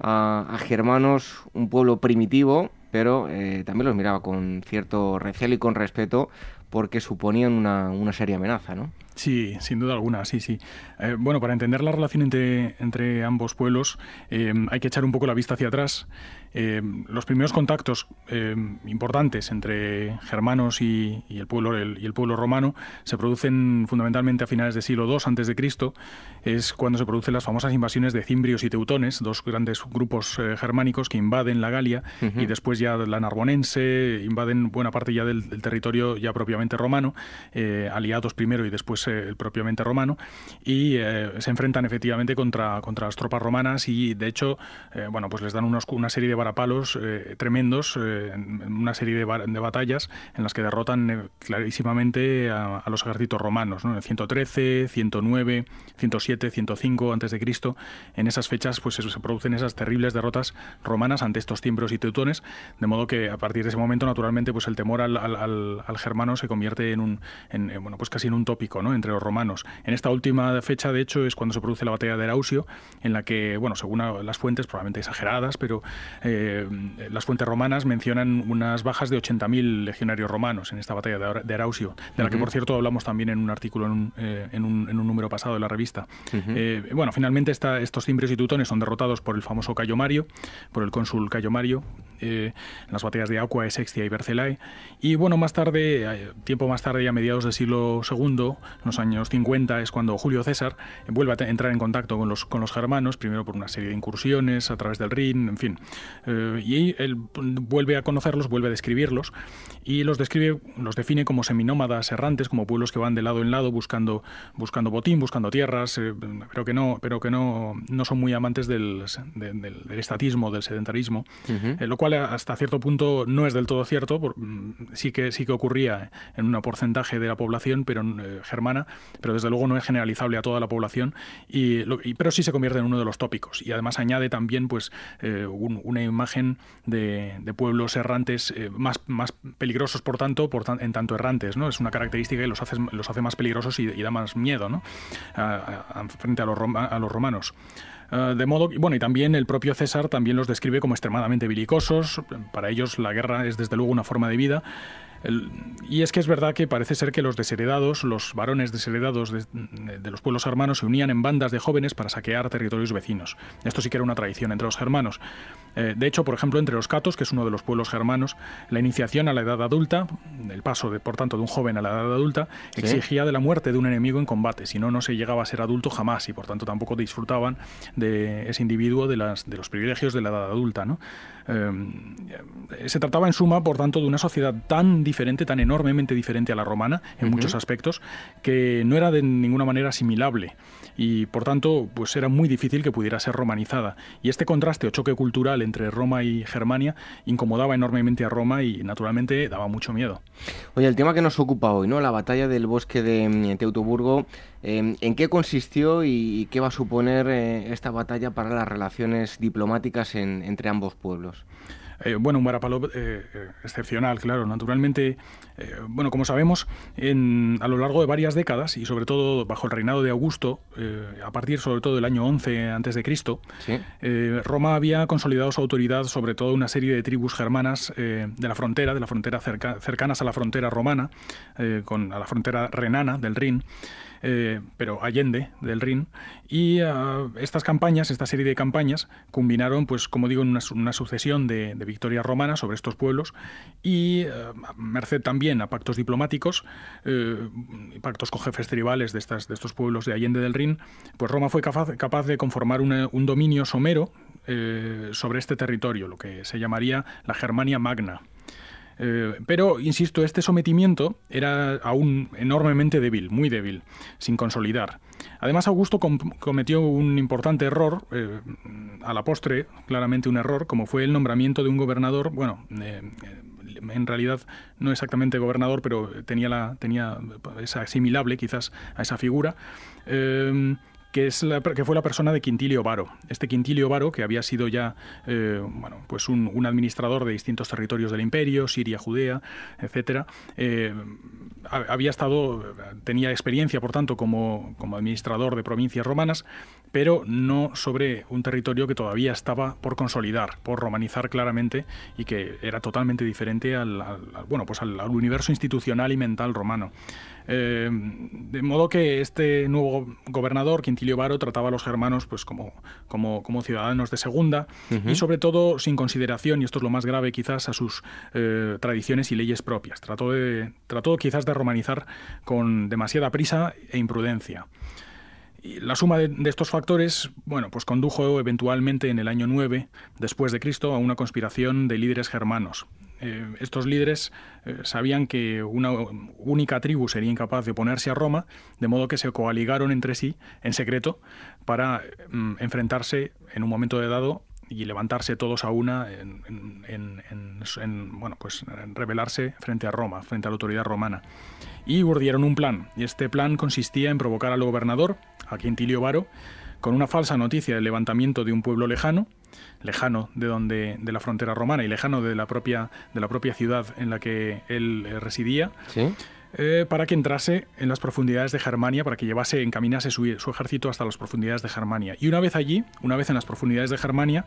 a, a germanos un pueblo primitivo, pero eh, también los miraba con cierto recelo y con respeto porque suponían una, una seria amenaza, ¿no? Sí, sin duda alguna, sí, sí. Eh, bueno, para entender la relación entre, entre ambos pueblos eh, hay que echar un poco la vista hacia atrás. Eh, los primeros contactos eh, importantes entre germanos y, y el pueblo el, y el pueblo romano se producen fundamentalmente a finales del siglo II Cristo. Es cuando se producen las famosas invasiones de cimbrios y teutones, dos grandes grupos eh, germánicos que invaden la Galia Ujú. y después ya la narbonense, invaden buena parte ya del, del territorio ya propiamente romano, eh, aliados primero y después eh, el propiamente romano, y eh, se enfrentan efectivamente contra, contra las tropas romanas y de hecho, bueno, pues les dan unos, una serie de varapalos eh, tremendos, eh, una serie de, ba- de batallas en las que derrotan eh, clarísimamente a, los ejércitos romanos, ¿no? En el 113, 109, 107, 105 antes de Cristo, en esas fechas pues se producen esas terribles derrotas romanas ante estos timbros y teutones, de modo que a partir de ese momento naturalmente pues el temor al, al- germano se convierte en un en, eh, bueno pues casi en un tópico, ¿no? entre los romanos. En esta última fecha de hecho es cuando se produce la batalla de Erausio, en la que bueno según las fuentes probablemente exageradas, pero eh, las fuentes romanas mencionan unas bajas de 80.000 legionarios romanos en esta batalla de, Ara- de la que por cierto hablamos también en un artículo en un, eh, en un- en un número pasado de la revista. Eh, bueno, finalmente esta- estos cimbrios y teutones son derrotados por el famoso Cayo Mario, por el cónsul Cayo Mario, eh, en las batallas de Aqua, Sextia y Bercelae. Y bueno, más tarde, eh, tiempo más tarde, a mediados del siglo II, en los años 50, es cuando Julio César vuelve a entrar en contacto con los, con los germanos, primero por una serie de incursiones a través del Rin, en fin. Eh, y él vuelve a conocerlos, vuelve a describirlos, y los describe, los define como seminómadas errantes, como pueblos que van de lado en lado buscando, buscando botín, buscando tierras, eh, pero que no, pero que no, no son muy amantes del, de- del, del estatismo, del sedentarismo, Ujú. eh, lo cual hasta cierto punto no es del todo cierto, por- mm, sí que sí que ocurría en un porcentaje de la población, pero eh, germana, pero desde luego no es generalizable a toda la población, y, lo- pero sí se convierte en uno de los tópicos y además añade también pues eh, un- una imagen de, pueblos errantes eh, más, más peligrosos por tanto, por en tanto errantes, ¿no? Es una característica que los hace, los hace más peligrosos y, da más miedo, ¿no? Frente a los, a los romanos. Eh, de modo, bueno, y también el propio César también los describe como extremadamente belicosos. Para ellos la guerra es desde luego una forma de vida. Y es que es verdad que parece ser que los desheredados, los varones desheredados de, los pueblos germanos se unían en bandas de jóvenes para saquear territorios vecinos. Esto sí que era una tradición entre los germanos. Eh, de hecho, por ejemplo, entre los catos, que es uno de los pueblos germanos, la iniciación a la edad adulta, el paso, de, por tanto, de un joven a la edad adulta, exigía de la muerte de un enemigo en combate. Si no, no se llegaba a ser adulto jamás y, por tanto, tampoco disfrutaban de ese individuo de, las, de los privilegios de la edad adulta. ¿no? Em, se trataba en suma, por tanto, de una sociedad tan diferente, tan enormemente diferente a la romana en muchos aspectos, que no era de ninguna manera asimilable y, por tanto, pues era muy difícil que pudiera ser romanizada. Y este contraste o choque cultural entre Roma y Germania incomodaba enormemente a Roma y, naturalmente, daba mucho miedo. Oye, el tema que nos ocupa hoy, ¿no? La batalla del bosque de mm, Teutoburgo, em, ¿en qué consistió y, qué va a suponer eh, esta batalla para las relaciones diplomáticas entre ambos pueblos? Eh, bueno, un varapalo eh, excepcional, claro. Naturalmente, bueno, como sabemos, en, a lo largo de varias décadas y sobre todo bajo el reinado de Augusto, a partir sobre todo del año 11 antes de Cristo, Roma había consolidado su autoridad sobre todo una serie de tribus germanas de la frontera, de la frontera cercanas a la frontera romana, con a la frontera renana del Rin. Eh, pero allende del Rin. Y ah, estas campañas, esta serie de campañas, combinaron, pues como digo, una, sucesión de, victorias romanas sobre estos pueblos y ah, merced también a pactos diplomáticos, eh, pactos con jefes tribales de, estas, de estos pueblos de Allende del Rin, pues Roma fue capaz, capaz de conformar un dominio somero eh, sobre este territorio, lo que se llamaría la Germania Magna. Eh, pero, insisto, este sometimiento era aún enormemente débil, muy débil, sin consolidar. Además, Augusto cometió un importante error, eh, a la postre, claramente un error, como fue el nombramiento de un gobernador, bueno, eh, en realidad no exactamente gobernador, pero tenía, la, tenía es asimilable quizás a esa figura que, es la, que fue la persona de Quintilio Varo. Este Quintilio Varo, que había sido ya eh, bueno, pues un, administrador de distintos territorios del imperio, Siria, Judea, etcétera, eh, había estado, tenía experiencia, por tanto, como, como administrador de provincias romanas, pero no sobre un territorio que todavía estaba por consolidar, por romanizar claramente y que era totalmente diferente al, bueno, pues al, universo institucional y mental romano. Eh, de modo que este nuevo gobernador, Quintilio Varo, trataba a los germanos pues, como, como, como ciudadanos de segunda y sobre todo sin consideración, y esto es lo más grave quizás, a sus eh, tradiciones y leyes propias. Trató, de, trató quizás de romanizar con demasiada prisa e imprudencia. Y la suma de, estos factores, bueno, pues condujo eventualmente en el año 9 después de Cristo a una conspiración de líderes germanos, eh, estos líderes eh, sabían que una única tribu sería incapaz de oponerse a Roma, de modo que se coaligaron entre sí en secreto para mm, enfrentarse en un momento dado y levantarse todos a una en, bueno, pues rebelarse frente a Roma, frente a la autoridad romana. Y urdieron un plan, y este plan consistía en provocar al gobernador, a Quintilio Varo, con una falsa noticia del levantamiento de un pueblo lejano, lejano de donde de la frontera romana y lejano de la propia de la propia ciudad en la que él eh, residía. Eh, para que entrase en las profundidades de Germania, para que llevase, encaminase su, su, ejército hasta las profundidades de Germania. Y una vez allí, una vez en las profundidades de Germania,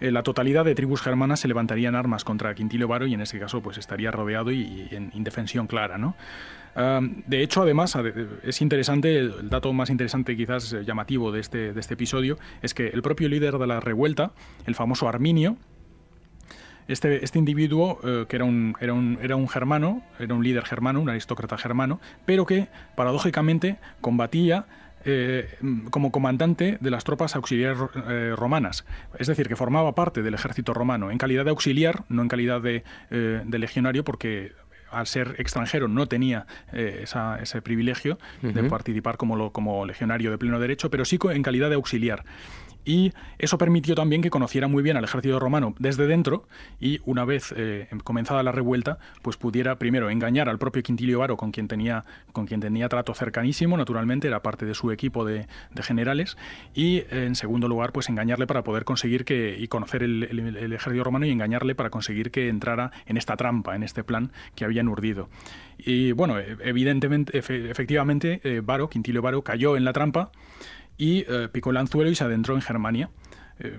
eh, la totalidad de tribus germanas se levantarían armas contra Quintilio Varo y en ese caso pues estaría rodeado y, en indefensión clara, ¿no? De hecho, además, es interesante, el dato más interesante, quizás llamativo de este, este episodio, es que el propio líder de la revuelta, el famoso Arminio, este, este individuo, eh, que era un, era, un, era un germano, era un líder germano, un aristócrata germano, pero que paradójicamente combatía eh, como comandante de las tropas auxiliares eh, romanas, es decir, que formaba parte del ejército romano en calidad de auxiliar, no en calidad de legionario, porque al ser extranjero no tenía eh, ese privilegio de participar como, como legionario de pleno derecho, pero sí en calidad de auxiliar y eso permitió también que conociera muy bien al ejército romano desde dentro y una vez eh, comenzada la revuelta, pues pudiera primero engañar al propio Quintilio Varo con quien tenía, con quien tenía trato cercanísimo, naturalmente, era parte de su equipo de, generales, y en segundo lugar, pues engañarle para poder conseguir que, y conocer el, ejército romano y engañarle para conseguir que entrara en esta trampa, en este plan que habían urdido. Y bueno, e, evidentemente, efectivamente, eh, Varo, Quintilio Varo, cayó en la trampa y eh, picó el anzuelo y se adentró en Germania.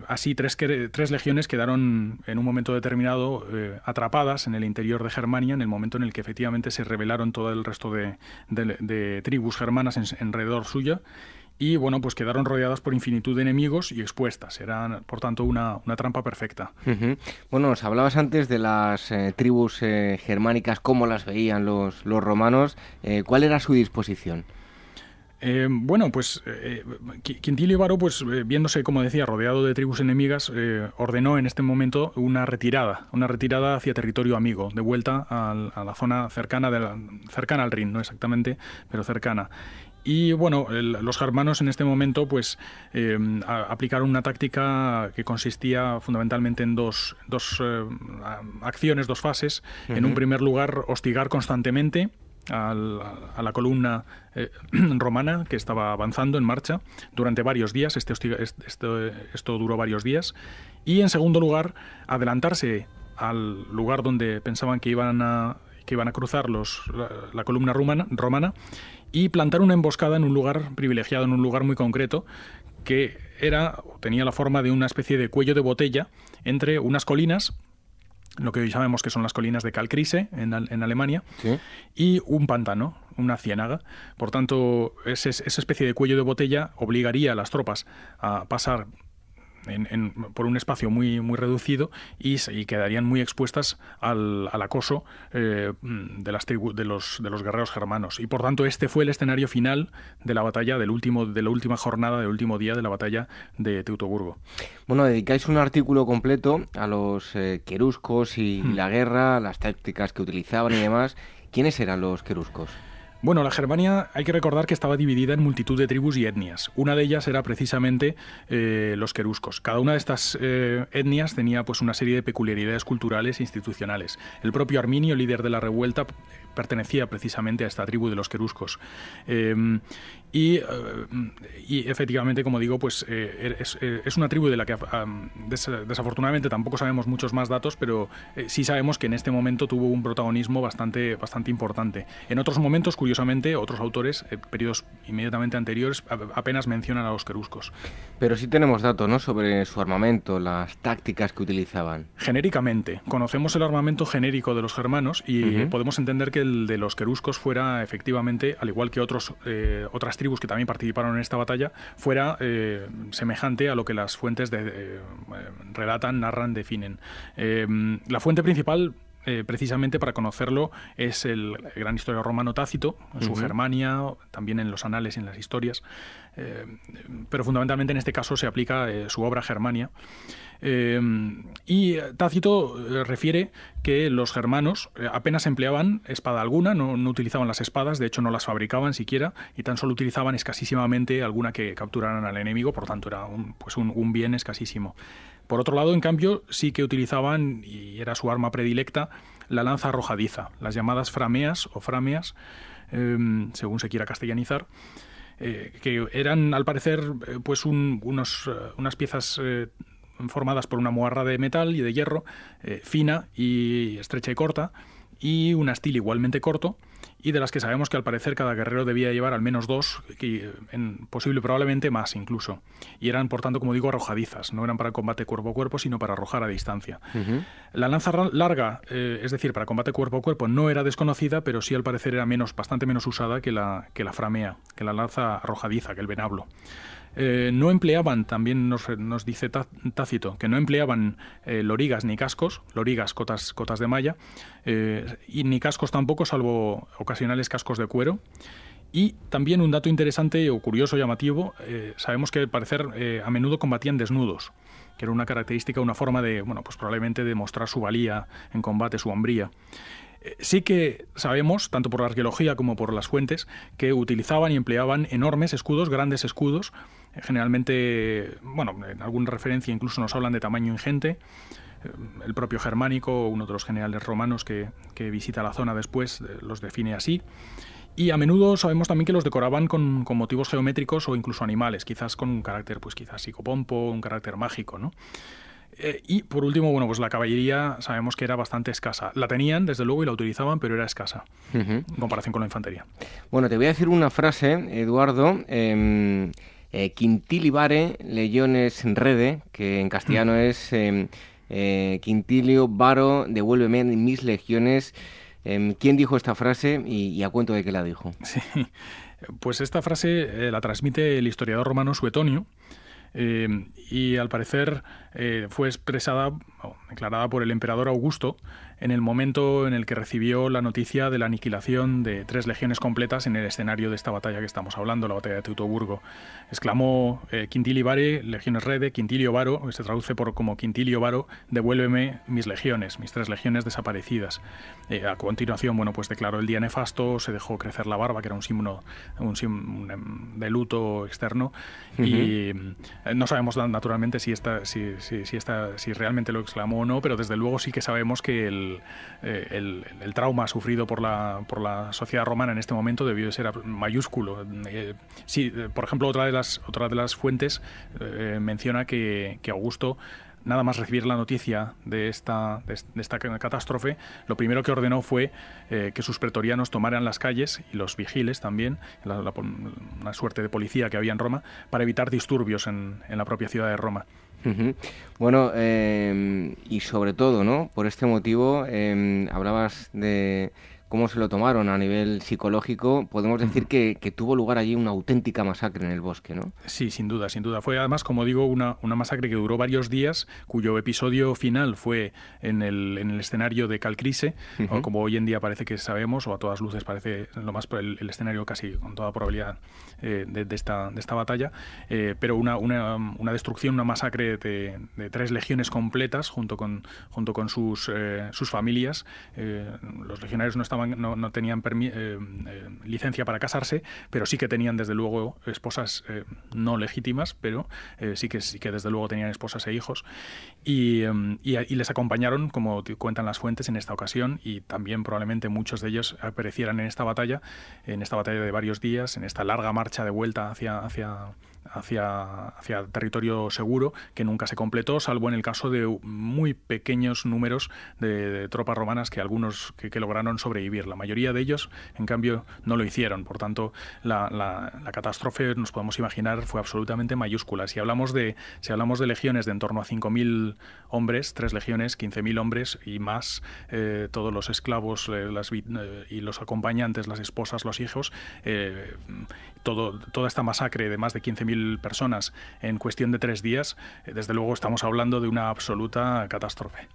así, tres, tres legiones quedaron en un momento determinado atrapadas en el interior de Germania, en el momento en el que efectivamente se rebelaron todo el resto de, tribus germanas en, alrededor suya y bueno, pues quedaron rodeadas por infinitud de enemigos y expuestas. Eran, por tanto, una, trampa perfecta. Bueno, nos hablabas antes de las eh, tribus eh, germánicas, cómo las veían los, los romanos. Eh, ¿Cuál era su disposición? Bueno, pues Quintilio Varo, pues viéndose, como decía, rodeado de tribus enemigas, ordenó en este momento una retirada, una retirada hacia territorio amigo, de vuelta a, la zona cercana, de cercana al Rin, no exactamente, pero cercana. Y bueno, los germanos en este momento pues aplicaron una táctica que consistía fundamentalmente en dos, dos eh, acciones, dos fases. En un primer lugar, hostigar constantemente a la columna eh, romana que estaba avanzando en marcha durante varios días. Este esto, esto duró varios días. Y en segundo lugar, adelantarse al lugar donde pensaban que iban a, que iban a cruzar los, la, columna romana, romana y plantar una emboscada en un lugar privilegiado, en un lugar muy concreto, que era tenía la forma de una especie de cuello de botella entre unas colinas lo que hoy sabemos que son las colinas de Kalkrise en, en Alemania, y un pantano, una ciénaga. Por tanto, esa especie de cuello de botella obligaría a las tropas a pasar por un espacio muy, muy reducido y, quedarían muy expuestas al, acoso eh, de, las de, los, de los guerreros germanos. Y por tanto este fue el escenario final de la batalla, del último, de la última jornada, del último día de la batalla de Teutoburgo. Bueno, dedicáis un artículo completo a los eh, queruscos y hmm. la guerra, las tácticas que utilizaban y demás. ¿Quiénes eran los queruscos? Bueno, la Germania hay que recordar que estaba dividida en multitud de tribus y etnias. Una de ellas era precisamente eh, los queruscos. Cada una de estas eh, etnias tenía pues una serie de peculiaridades culturales e institucionales. El propio Arminio, líder de la revuelta, pertenecía precisamente a esta tribu de los queruscos. Em, y, y, efectivamente, como digo, pues eh, es, una tribu de la que desafortunadamente tampoco sabemos muchos más datos, pero sí sabemos que en este momento tuvo un protagonismo bastante, bastante importante. En otros momentos, curiosamente, otros autores, eh, periodos inmediatamente anteriores, apenas mencionan a los queruscos. Pero sí tenemos datos, ¿no?, sobre su armamento, las tácticas que utilizaban. Genéricamente, conocemos el armamento genérico de los germanos y podemos entender que el de los queruscos fuera efectivamente, al igual que otros, eh, otras tribus que también participaron en esta batalla, fuera eh, semejante a lo que las fuentes de, relatan, narran, definen. la fuente principal eh, precisamente para conocerlo es el gran historiador romano Tácito, en su Germania, también en los anales y en las historias, eh, pero fundamentalmente en este caso se aplica eh, su obra Germania. y Tácito refiere que los germanos apenas empleaban espada alguna, no, utilizaban las espadas, de hecho no las fabricaban siquiera, y tan solo utilizaban escasísimamente alguna que capturaran al enemigo, por tanto era un, pues un bien escasísimo. Por otro lado, en cambio, sí que utilizaban, y era su arma predilecta, la lanza arrojadiza, las llamadas frameas o frameas, em, según se quiera castellanizar, eh, que eran, al parecer, eh, pues unos, eh, unas piezas formadas por una moarra de metal y de hierro, fina y estrecha y corta, y un astil igualmente corto, y de las que sabemos que al parecer cada guerrero debía llevar al menos dos, que, en, posible probablemente más incluso. Y eran, por tanto, como digo, arrojadizas, no eran para combate cuerpo a cuerpo, sino para arrojar a distancia. La lanza larga, eh, es decir, para combate cuerpo a cuerpo, no era desconocida, pero sí al parecer era menos, bastante menos usada que la, que la framea, que la lanza arrojadiza, que el venablo. Eh, no empleaban, también nos, dice Tácito, que no empleaban eh, lorigas ni cascos, lorigas, cotas, cotas de malla, eh, y ni cascos tampoco, salvo ocasionales cascos de cuero. Y también un dato interesante o curioso, llamativo, sabemos que al parecer a menudo combatían desnudos, que era una característica, una forma de, bueno, pues probablemente demostrar su valía en combate, su hombría. Sí que sabemos, tanto por la arqueología como por las fuentes, que utilizaban y empleaban enormes escudos, grandes escudos, eh, generalmente, bueno, en alguna referencia incluso nos hablan de tamaño ingente. Eh, el propio Germánico, uno de los generales romanos que, visita la zona después, eh, los define así. Y a menudo sabemos también que los decoraban con, motivos geométricos o incluso animales, quizás con un carácter, pues quizás psicopompo, un carácter mágico, ¿no? Y por último, bueno, pues la caballería sabemos que era bastante escasa. La tenían, desde luego, y la utilizaban, pero era escasa en comparación con la infantería. Bueno, te voy a decir una frase, Eduardo. Em, eh, Quintilibare Legiones Rede, que en castellano mm. es em, eh, Quintilio Varo, devuélveme mis legiones. Em, ¿Quién dijo esta frase y, a cuento de qué la dijo? Sí, pues esta frase eh, la transmite el historiador romano Suetonio. Y al parecer fue expresada o declarada por el emperador Augusto en el momento en el que recibió la noticia de la aniquilación de tres legiones completas en el escenario de esta batalla que estamos hablando, la batalla de Teutoburgo. Exclamó eh, Quintilio Vare, legiones rede, Quintilio Varo, que se traduce por como Quintilio Varo, devuélveme mis legiones, mis tres legiones desaparecidas. Eh, a continuación, bueno, pues declaró el día nefasto, se dejó crecer la barba, que era un símbolo un, em, de luto externo, y eh, no sabemos naturalmente si, esta, si, si, si, esta, si realmente lo exclamó o no, pero desde luego sí que sabemos que el eh, el, trauma sufrido por la, por la sociedad romana en este momento debió de ser mayúsculo. Eh, sí, eh, por ejemplo, otra de las, otra de las fuentes menciona que, que Augusto nada más recibir la noticia de esta, de, esta catástrofe, lo primero que ordenó fue que sus pretorianos tomaran las calles y los vigiles también, la, una suerte de policía que había en Roma, para evitar disturbios en, en la propia ciudad de Roma. Bueno, em, y sobre todo, ¿no? Por este motivo, em, hablabas de cómo se lo tomaron a nivel psicológico, podemos decir que, tuvo lugar allí una auténtica masacre en el bosque, ¿no? Sí, sin duda, sin duda. Fue además, como digo, una, una masacre que duró varios días, cuyo episodio final fue en el, en el escenario de Calcrise, o como hoy en día parece que sabemos, o a todas luces parece lo más el, el escenario casi con toda probabilidad eh, de, esta, de esta batalla, eh, pero una, una, una, destrucción, una masacre de, de, tres legiones completas junto con, junto con sus, eh, sus familias. los legionarios no estaban no, tenían eh, eh, licencia para casarse, pero sí que tenían desde luego esposas eh, no legítimas, pero sí que sí que desde luego tenían esposas e hijos. Y, y, les acompañaron, como cuentan las fuentes en esta ocasión, y también probablemente muchos de ellos perecieran en esta batalla, en esta batalla de varios días, en esta larga marcha de vuelta hacia hacia hacia, hacia territorio seguro que nunca se completó, salvo en el caso de muy pequeños números de, tropas romanas que algunos que, lograron sobrevivir. La mayoría de ellos, en cambio, no lo hicieron. Por tanto, la, la, catástrofe, nos podemos imaginar, fue absolutamente mayúscula. Si hablamos de, si hablamos de legiones de en torno a 5.000 hombres, tres legiones, 15.000 hombres y más, eh, todos los esclavos eh, las, eh, y los acompañantes, las esposas, los hijos, todo, toda esta masacre de más de 15.000 personas en cuestión de tres días, eh, desde luego estamos hablando de una absoluta catástrofe.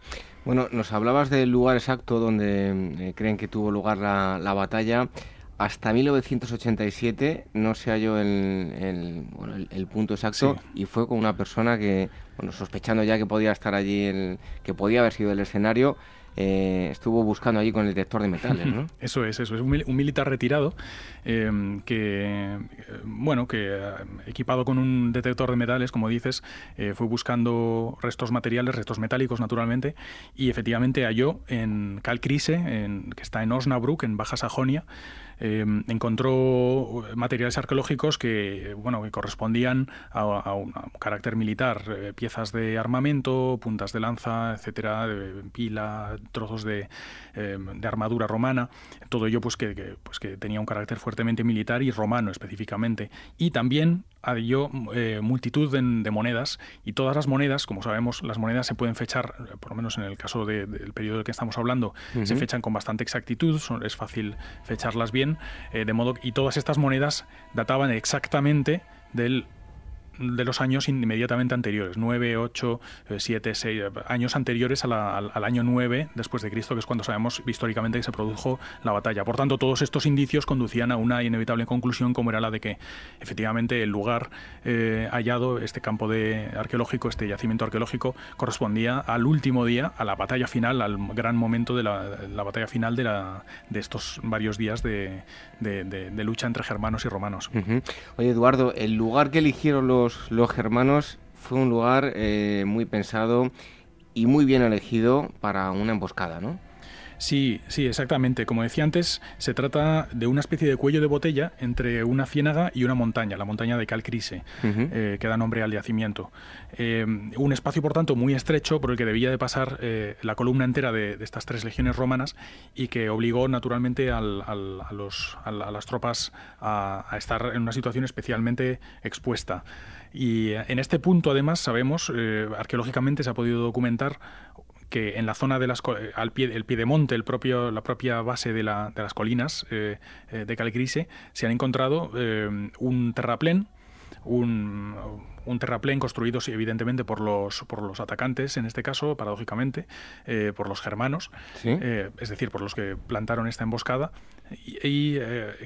Bueno, nos hablabas del lugar exacto donde eh, creen que tuvo lugar la, batalla. Hasta 1987 no se halló el, el, punto exacto y fue con una persona que, bueno, sospechando ya que podía estar allí, el, que podía haber sido el escenario, eh, estuvo buscando allí con el detector de metales, ¿no? Eso es, eso es un, militar retirado em, que, bueno, que eh, equipado con un detector de metales, como dices, eh, fue buscando restos materiales, restos metálicos, naturalmente, y efectivamente halló en Calcrise, en, que está en Osnabrück, en Baja Sajonia, Em, encontró materiales arqueológicos que, bueno, que correspondían a, un, carácter militar, eh, piezas de armamento, puntas de lanza, etcétera, de pila, trozos de, em, de armadura romana, todo ello pues que, pues que tenía un carácter fuertemente militar y romano específicamente. Y también halló eh, multitud de, monedas y todas las monedas, como sabemos, las monedas se pueden fechar, eh, por lo menos en el caso del periodo del que estamos hablando, se fechan con bastante exactitud, es fácil fecharlas bien, eh, de modo y todas estas monedas databan exactamente del de los años inmediatamente anteriores, 9, 8, 7, 6 años anteriores al, año 9 después de Cristo, que es cuando sabemos históricamente que se produjo la batalla. Por tanto, todos estos indicios conducían a una inevitable conclusión, como era la de que efectivamente el lugar eh, hallado, este campo de arqueológico, este yacimiento arqueológico, correspondía al último día, a la batalla final, al gran momento de la, batalla final de, la, de estos varios días de, lucha entre germanos y romanos. Oye, Eduardo, el lugar que eligieron los los, germanos fue un lugar eh, muy pensado y muy bien elegido para una emboscada, ¿no? Sí, sí, exactamente. Como decía antes, se trata de una especie de cuello de botella entre una ciénaga y una montaña, la montaña de Calcrise, eh, que da nombre al yacimiento. Eh, un espacio, por tanto, muy estrecho por el que debía de pasar eh, la columna entera de, estas tres legiones romanas y que obligó naturalmente a, las tropas a, a, estar en una situación especialmente expuesta. Y en este punto, además, sabemos, arqueológicamente se ha podido documentar que en la zona de las eh, al pie el piedemonte, el propio la propia base de, la, de las colinas eh, eh, de Calcrise se han encontrado un terraplén un, un, terraplén construido evidentemente por los, por los atacantes, en este caso, paradójicamente, por los germanos, es decir, por los que plantaron esta emboscada, y,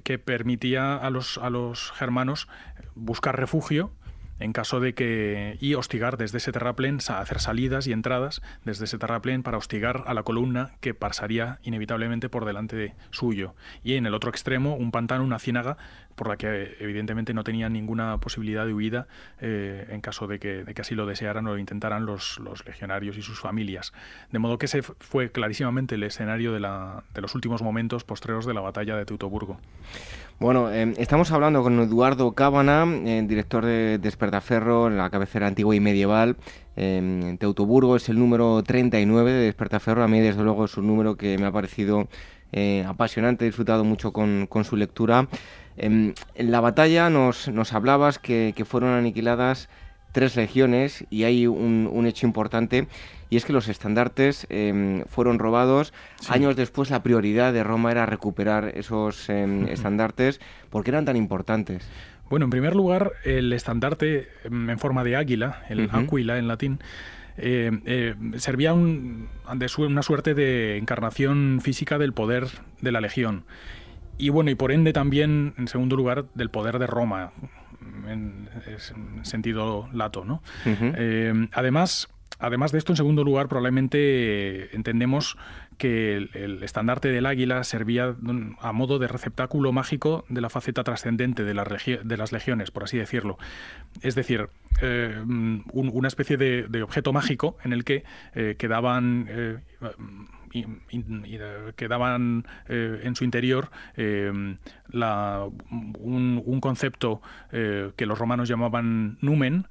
que permitía a los, a los germanos buscar refugio en caso de que y hostigar desde ese terraplén, hacer salidas y entradas desde ese terraplén para hostigar a la columna que pasaría inevitablemente por delante de suyo. Y en el otro extremo, un pantano, una ciénaga por la que evidentemente no tenían ninguna posibilidad de huida eh, en caso de que, de que, así lo desearan o lo intentaran los, los, legionarios y sus familias. De modo que ese fue clarísimamente el escenario de, la, de los últimos momentos postreros de la batalla de Teutoburgo. Bueno, eh, estamos hablando con Eduardo Cábana, eh, director de Despertaferro, la cabecera antigua y medieval. en Teutoburgo es el número 39 de Despertaferro. A mí, desde luego, es un número que me ha parecido apasionante, he disfrutado mucho con, su lectura. En, la batalla nos hablabas que, fueron aniquiladas tres legiones y hay un, hecho importante y es que los estandartes em, fueron robados. Años después la prioridad de Roma era recuperar esos em, estandartes. ¿Por qué eran tan importantes? Bueno, en primer lugar, el estandarte em, en forma de águila, el aquila en latín, eh, eh, servía un, de una suerte de encarnación física del poder de la legión y bueno, y por ende también, en segundo lugar, del poder de Roma, en, sentido lato, ¿no? Eh, además, además de esto, en segundo lugar, probablemente entendemos que el, estandarte del águila servía a modo de receptáculo mágico de la faceta trascendente de, de las legiones, por así decirlo. Es decir, eh, una especie de, objeto mágico en el que eh, quedaban y, quedaban eh, en su interior eh, un, concepto eh, que los romanos llamaban numen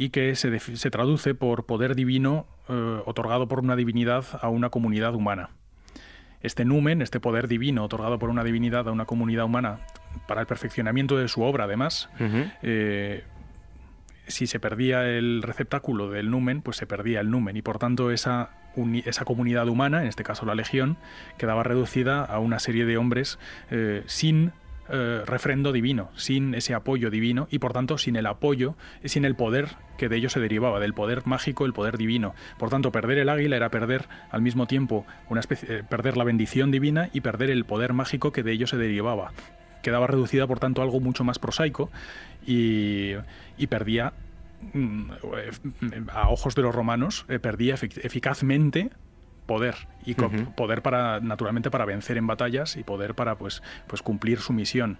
y que se, se traduce por poder divino otorgado por una divinidad a una comunidad humana. Este numen, este poder divino otorgado por una divinidad a una comunidad humana para el perfeccionamiento de su obra, además, si se perdía el receptáculo del numen, pues se perdía el numen y por tanto esa esa comunidad humana, en este caso la legión, quedaba reducida a una serie de hombres eh, sin eh, refrendo divino, sin ese apoyo divino y por tanto sin el apoyo, sin el poder que de ello se derivaba, del poder mágico, el poder divino. Por tanto, perder el águila era perder al mismo tiempo una especie, eh, perder la bendición divina y perder el poder mágico que de ello se derivaba. Quedaba reducida, por tanto, a algo mucho más prosaico y, y perdía Mm, a ojos de los romanos, eh, perdía eficazmente poder y poder para naturalmente para vencer en batallas y poder para pues pues cumplir su misión.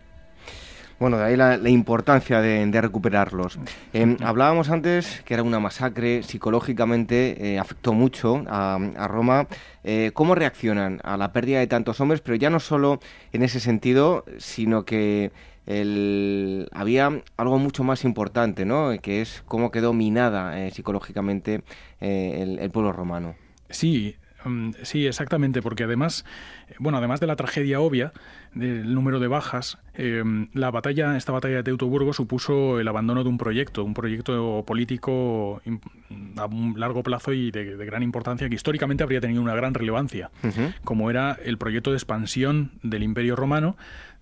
Bueno, de ahí la, importancia de, recuperarlos. Em, hablábamos antes que era una masacre, psicológicamente eh, afectó mucho a, a Roma. Eh, ¿Cómo reaccionan a la pérdida de tantos hombres? Pero ya no solo en ese sentido, sino que el, había algo mucho más importante, ¿no? Que es cómo quedó minada eh, psicológicamente eh, el, pueblo romano. Sí, mm, Sí, exactamente, porque además, eh, bueno, además de la tragedia obvia del número de bajas, la batalla, esta batalla de Teutoburgo supuso el abandono de un proyecto, un proyecto político a un largo plazo y de, gran importancia que históricamente habría tenido una gran relevancia, como era el proyecto de expansión del Imperio Romano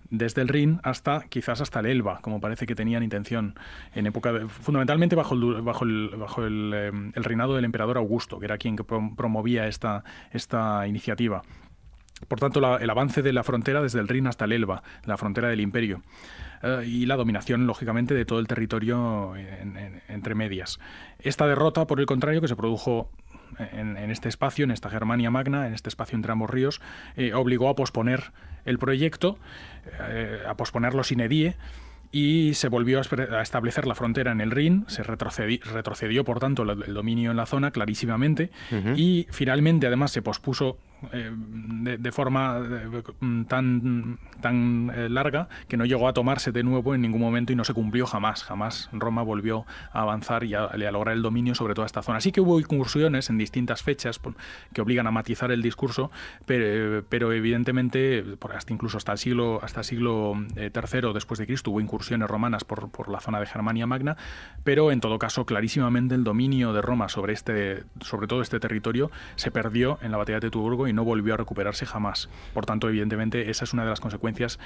desde el Rin hasta quizás hasta el Elba, como parece que tenían intención en época fundamentalmente bajo el, bajo el, bajo eh, el, reinado del emperador Augusto, que era quien promovía esta, esta iniciativa. Por tanto, el avance de la frontera desde el Rin hasta el Elba, la frontera del imperio, eh, y la dominación, lógicamente, de todo el territorio entre medias. Esta derrota, por el contrario, que se produjo en, este espacio, en esta Germania Magna, en este espacio entre ambos ríos, eh, obligó a posponer el proyecto, eh, a posponerlo sin edie, y se volvió a establecer la frontera en el Rin, se retrocedió, retrocedió por tanto el dominio en la zona clarísimamente y finalmente además se pospuso eh, de, forma mm, tan, tan eh, larga que no llegó a tomarse de nuevo en ningún momento y no se cumplió jamás. Jamás Roma volvió a avanzar y a, lograr el dominio sobre toda esta zona. Sí que hubo incursiones en distintas fechas que obligan a matizar el discurso, pero, evidentemente, hasta incluso hasta el siglo, hasta el siglo III después de Cristo hubo incursiones romanas por, por la zona de Germania Magna, pero en todo caso clarísimamente el dominio de Roma sobre, este, sobre todo este territorio se perdió en la batalla de Tuburgo y no volvió a recuperarse jamás. Por tanto, evidentemente, esa es una de las consecuencias,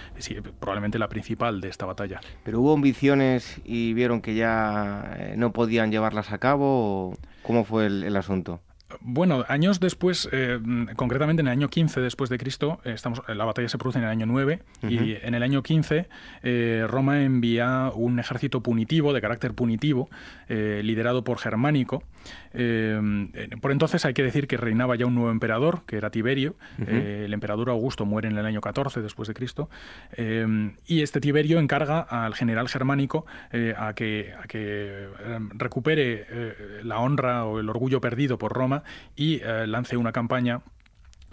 probablemente la principal de esta batalla. ¿Pero hubo ambiciones y vieron que ya eh, no podían llevarlas a cabo? ¿Cómo fue el asunto? Bueno, años después, eh, concretamente en el año 15 después de Cristo, eh, estamos, la batalla se produce en el año 9 y en el año 15 eh, Roma envía un ejército punitivo, de carácter punitivo, liderado por Germánico. Por entonces hay que decir que reinaba ya un nuevo emperador, que era Tiberio. el emperador Augusto muere en el año 14 después de Cristo. y este Tiberio encarga al general germánico a que, a que recupere la honra o el orgullo perdido por Roma y eh, lance una campaña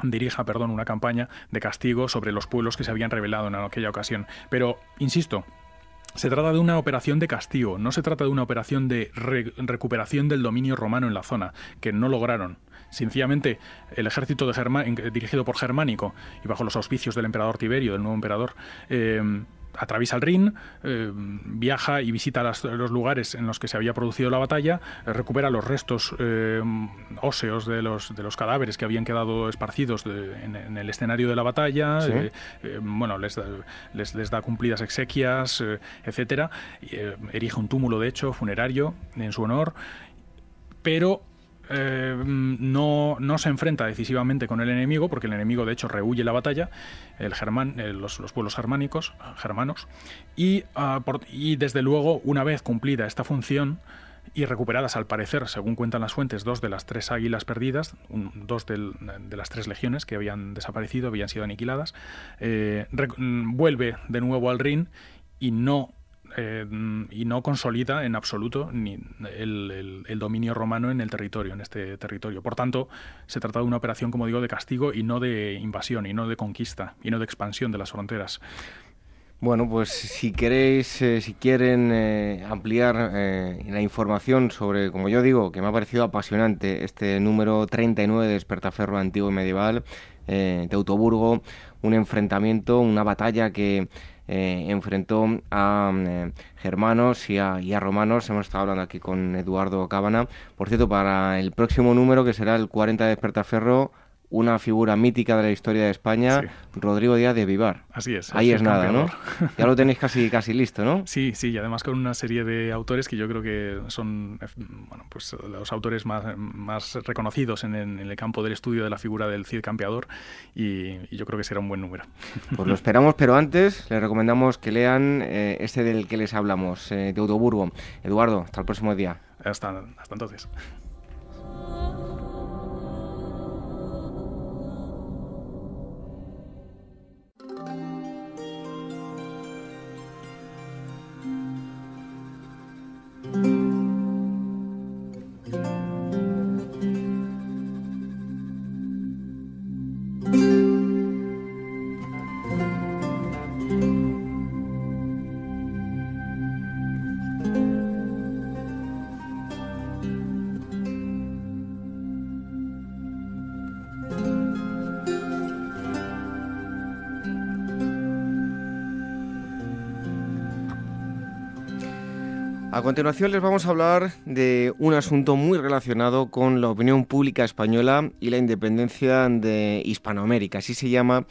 dirija, perdón, una campaña de castigo sobre los pueblos que se habían rebelado en aquella ocasión. Pero, insisto, se trata de una operación de castigo, no se trata de una operación de recuperación del dominio romano en la zona, que no lograron. Sencillamente, el ejército de dirigido por Germánico y bajo los auspicios del emperador Tiberio, del nuevo emperador, eh, atraviesa el Rin, eh, viaja y visita los lugares en los que se había producido la batalla, eh, recupera los restos eh, óseos de los, de los cadáveres que habían quedado esparcidos en, el escenario de la batalla, bueno, les da, les, da, cumplidas exequias, etcétera, erige un túmulo, de hecho, funerario en su honor, pero eh, no, no, se enfrenta decisivamente con el enemigo, porque el enemigo de hecho rehuye la batalla, el germán, eh, los, pueblos germánicos, germanos, y, ah, y desde luego, una vez cumplida esta función, y recuperadas al parecer, según cuentan las fuentes, dos de las tres águilas perdidas, dos de las tres legiones que habían desaparecido, habían sido aniquiladas, eh, vuelve de nuevo al Rin y no eh, y no consolida en absoluto ni el, dominio romano en el territorio, en este territorio. Por tanto, se trata de una operación, como digo, de castigo y no de invasión, y no de conquista, y no de expansión de las fronteras. Bueno, pues si queréis, eh, si quieren eh, ampliar la información sobre, como yo digo, que me ha parecido apasionante este número 39 de Despertaferro Antiguo y Medieval de Autoburgo, un enfrentamiento, una batalla que eh, enfrentó a eh, germanos y a, romanos. Hemos estado hablando aquí con Eduardo Cábana. Por cierto, para el próximo número, que será el 40 de Despertaferro, una figura mítica de la historia de España, Rodrigo Díaz de Vivar. Así es. Ahí es nada, ¿no? Ya lo tenéis casi, casi listo, ¿no? Sí, sí, y además con una serie de autores que yo creo que son bueno, pues los autores más, más reconocidos en, el campo del estudio de la figura del Cid Campeador y, yo creo que será un buen número. Pues lo esperamos, pero antes les recomendamos que lean eh, este del que les hablamos, eh, de Autoburgo. Eduardo, hasta el próximo día. Hasta, hasta entonces. A continuación les vamos a hablar de un asunto muy relacionado con la opinión pública española y la independencia de Hispanoamérica. Así se llama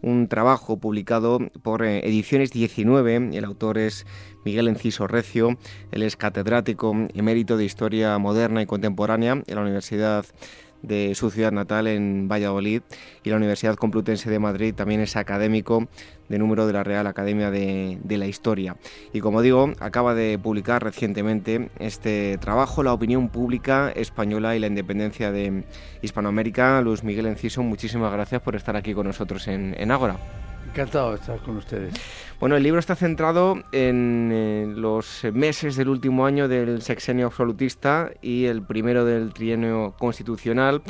un trabajo publicado por eh, Ediciones 19. El autor es Miguel Enciso Recio. Él es catedrático emérito de Historia Moderna y Contemporánea en la Universidad de su ciudad natal en Valladolid y la Universidad Complutense de Madrid también es académico de número de la Real Academia de, la Historia. Y como digo, acaba de publicar recientemente este trabajo, La opinión pública española y la independencia de Hispanoamérica. Luis Miguel Enciso, muchísimas gracias por estar aquí con nosotros en, en Ágora. Encantado de estar con ustedes. Bueno, el libro está centrado en eh, los meses del último año del sexenio absolutista y el primero del trienio constitucional.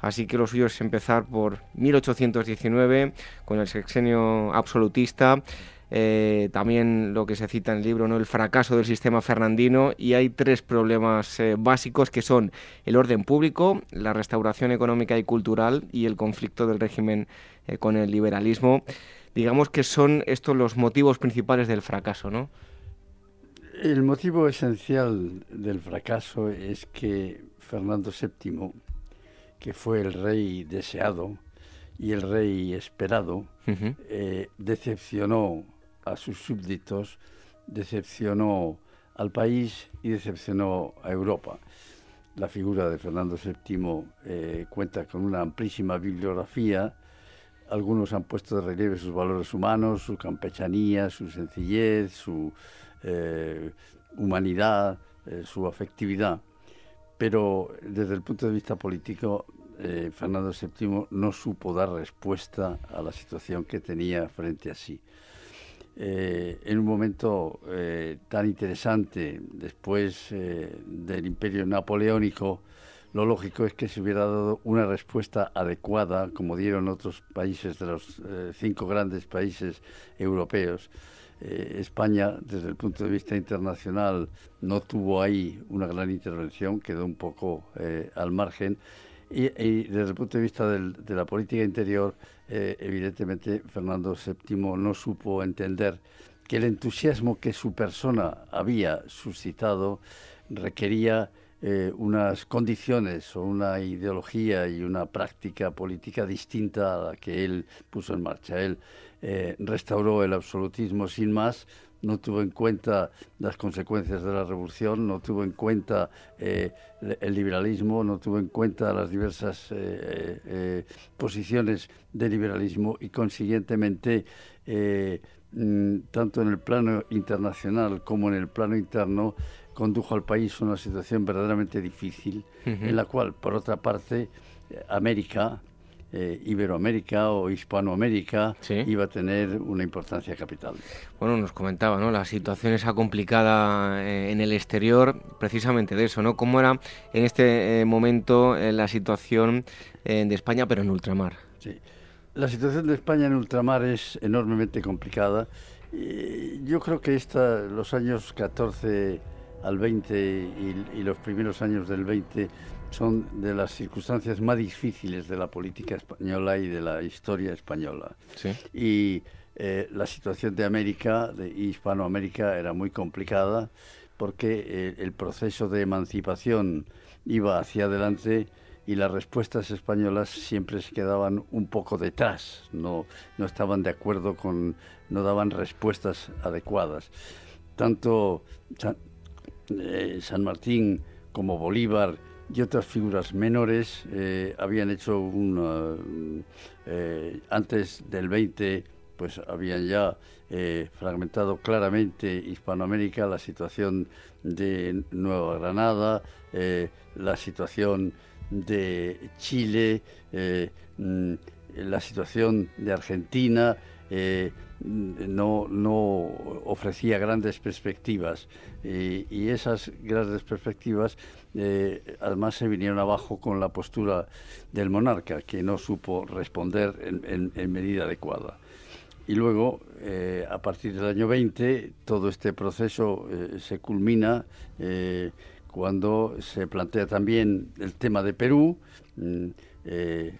Así que lo suyo es empezar por 1819, con el sexenio absolutista. Eh, también lo que se cita en el libro, ¿no? el fracaso del sistema fernandino, y hay tres problemas eh, básicos que son el orden público, la restauración económica y cultural y el conflicto del régimen eh, con el liberalismo. Digamos que son estos los motivos principales del fracaso, ¿no? El motivo esencial del fracaso es que Fernando VII, que fue el rey deseado y el rey esperado, decepcionó a sus súbditos, decepcionó al país y decepcionó a Europa. La figura de Fernando VII eh, cuenta con una amplísima bibliografía. Algunos han puesto de relieve sus valores humanos, su campechanía, su sencillez, su eh, humanidad, eh, su afectividad. Pero desde el punto de vista político, Fernando VII no supo dar respuesta a la situación que tenía frente a sí. Eh, en un momento eh, tan interesante después eh, del imperio napoleónico, lo lógico es que se hubiera dado una respuesta adecuada, como dieron otros países de los cinco grandes países europeos. España, desde el punto de vista internacional, no tuvo ahí una gran intervención, quedó un poco al margen. Y, desde el punto de vista de la política interior, eh, evidentemente Fernando VII no supo entender que el entusiasmo que su persona había suscitado requería eh, unas condiciones o una ideología y una práctica política distinta a la que él puso en marcha. Él eh, restauró el absolutismo sin más, no tuvo en cuenta las consecuencias de la revolución, no tuvo en cuenta eh, el liberalismo, no tuvo en cuenta las diversas posiciones del liberalismo y consiguientemente mm, tanto en el plano internacional como en el plano interno condujo al país a una situación verdaderamente difícil en la cual por otra parte América eh, Iberoamérica o Hispanoamérica iba a tener una importancia capital. Bueno, nos comentaba, ¿no? La situación esa complicada eh, en el exterior, precisamente de eso, ¿no? ¿Cómo era en este eh, momento la situación de España, pero en ultramar? Sí. La situación de España en ultramar es enormemente complicada. yo creo que esta, los años 14 al 20 y, y los primeros años del 20 son de las circunstancias más difíciles de la política española y de la historia española. Y eh, la situación de América, de Hispanoamérica, era muy complicada porque eh, el proceso de emancipación iba hacia adelante y las respuestas españolas siempre se quedaban un poco detrás, no, no estaban de acuerdo con, no daban respuestas adecuadas. Tanto San eh, Martín como Bolívar y otras figuras menores eh, habían hecho un... Eh, antes del 20 pues habían ya eh, fragmentado claramente Hispanoamérica, la situación de Nueva Granada, la situación de Chile, mm, la situación de Argentina, no, no ofrecía grandes perspectivas y esas grandes perspectivas eh, además se vinieron abajo con la postura del monarca que no supo responder en, medida adecuada. Y luego, eh, a partir del año 20, todo este proceso eh, se culmina cuando se plantea también el tema de Perú. Mm,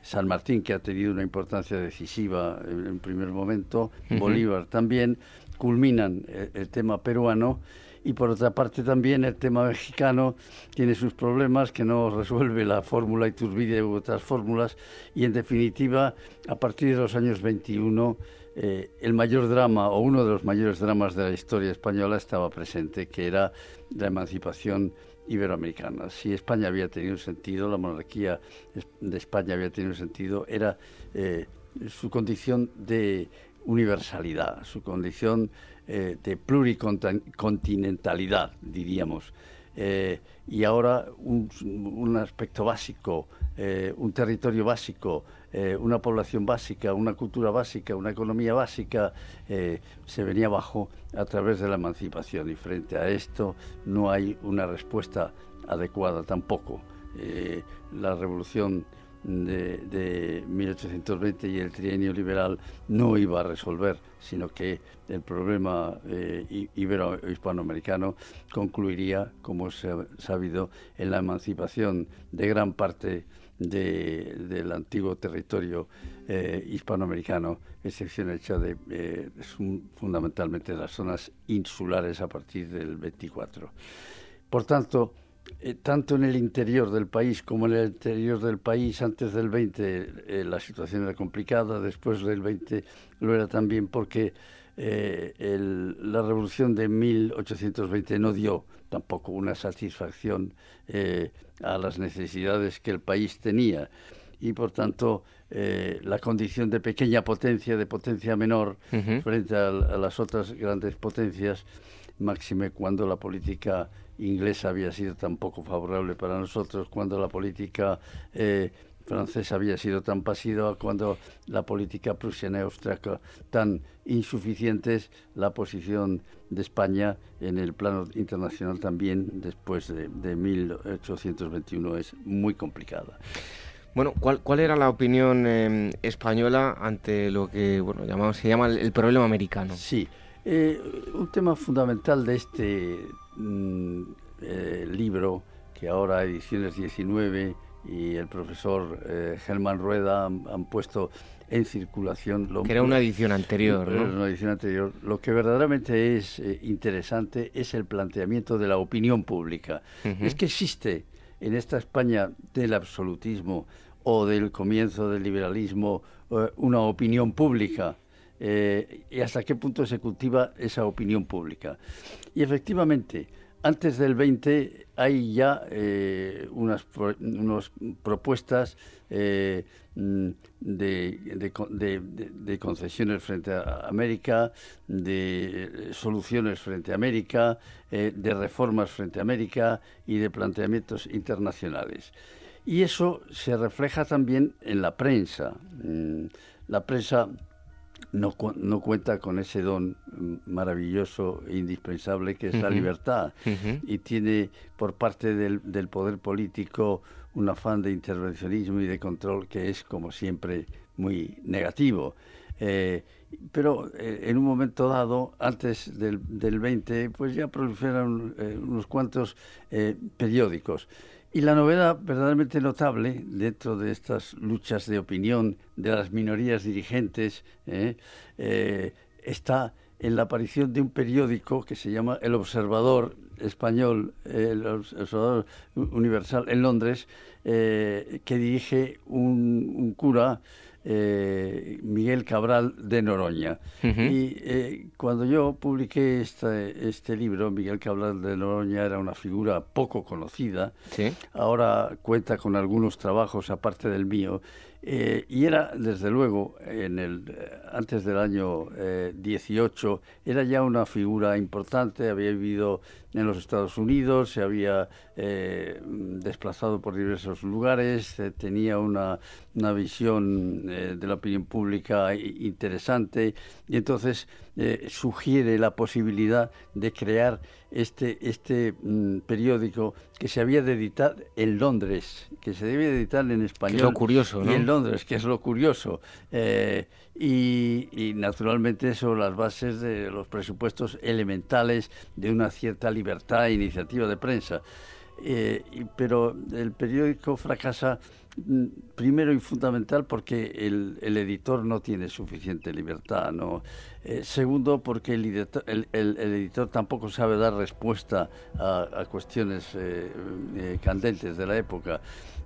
San Martín, que ha tenido una importancia decisiva en, en primer momento, Bolívar también, culminan el, el, tema peruano y por otra parte también el tema mexicano tiene sus problemas que no resuelve la fórmula Iturbide u otras fórmulas y en definitiva a partir de los años 21 eh, el mayor drama o uno de los mayores dramas de la historia española estaba presente que era la emancipación iberoamericana. Si España había tenido sentido, la monarquía de España había tenido sentido, era eh, su condición de universalidad, su condición eh, de pluricontinentalidad, diríamos. Eh, y ahora un, aspecto básico, un territorio básico, una población básica, una cultura básica, una economía básica, se venía abajo a través de la emancipación. Y frente a esto no hay una respuesta adecuada tampoco. la revolución de, 1820 y el trienio liberal no iba a resolver, sino que el problema eh, ibero-hispanoamericano concluiría, como se ha sabido, en la emancipación de gran parte del antiguo territorio eh, hispanoamericano, excepción hecha de eh, fundamentalmente las zonas insulares a partir del 24. Por tanto, eh, tanto en el interior del país como en el interior del país antes del 20 la situación era complicada, después del 20 lo era también porque la revolución de 1820 no dio tampoco una satisfacción eh, a las necesidades que el país tenía. Y por tanto eh, la condición de pequeña potencia, de potencia menor frente a, las otras grandes potencias, máxime cuando la política inglesa había sido tan poco favorable para nosotros, cuando la política eh, francesa había sido tan pasiva, cuando la política prusiana y austriaca tan insuficientes, la posición de España en el plano internacional también después de, 1821 es muy complicada. Bueno, ¿cuál, cuál era la opinión em, española ante lo que bueno, llamamos, se llama el, problema americano? Sí, eh, un tema fundamental de este mm, eh, libro, que ahora ediciones 19 y el profesor eh, Germán Rueda han, puesto en circulación. Lo, que era una edición anterior, ¿no? Una edición anterior. Lo que verdaderamente es eh, interesante es el planteamiento de la opinión pública. Es que existe en esta España del absolutismo o del comienzo del liberalismo eh, una opinión pública. y hasta qué punto se cultiva esa opinión pública. Y efectivamente, antes del 20 hay ya eh, unas, propuestas eh, mm, de, concesiones frente a América, de soluciones frente a América, eh, de reformas frente a América y de planteamientos internacionales. Y eso se refleja también en la prensa. Mm, la prensa no, no, cuenta con ese don maravilloso e indispensable que es la libertad y tiene por parte del, del, poder político un afán de intervencionismo y de control que es como siempre muy negativo. Eh, pero eh, en un momento dado, antes del, del 20, pues ya proliferan eh, unos cuantos periódicos. Y la novedad verdaderamente notable dentro de estas luchas de opinión de las minorías dirigentes ¿eh? Eh, está en la aparición de un periódico que se llama El Observador Español, el Observador Universal en Londres, eh, que dirige un cura eh, Miguel Cabral de Noroña. Y eh, cuando yo publiqué este, este libro, Miguel Cabral de Noroña era una figura poco conocida, ahora cuenta con algunos trabajos aparte del mío, eh, y era, desde luego, en el, eh, antes del año 18, eh, era ya una figura importante, había vivido en los Estados Unidos, se había desplazado por diversos lugares, tenía una, una visión de la opinión pública interesante, y entonces sugiere la posibilidad de crear este, este mm, periódico que se había de editar en Londres, que se debía de editar en español. lo curioso, Y en Londres, que es lo curioso. Eh, y, naturalmente sobre las bases de los presupuestos elementales de una cierta libertad e iniciativa de prensa. Eh, pero el periódico fracasa mm, primero y fundamental porque el, editor no tiene suficiente libertad, ¿no? Eh, segundo, porque el editor, tampoco sabe dar respuesta a, cuestiones eh, eh, candentes de la época.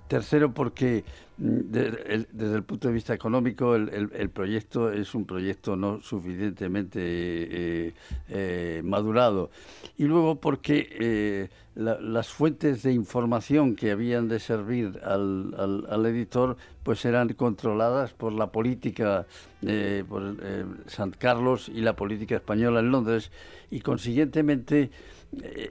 Tercero, porque mm, desde el punto de vista económico el, proyecto es un proyecto no suficientemente madurado. Y luego porque las fuentes de información que habían de servir al editor pues eran controladas por la política, eh, por eh, San Carlos y la política española en Londres y consiguientemente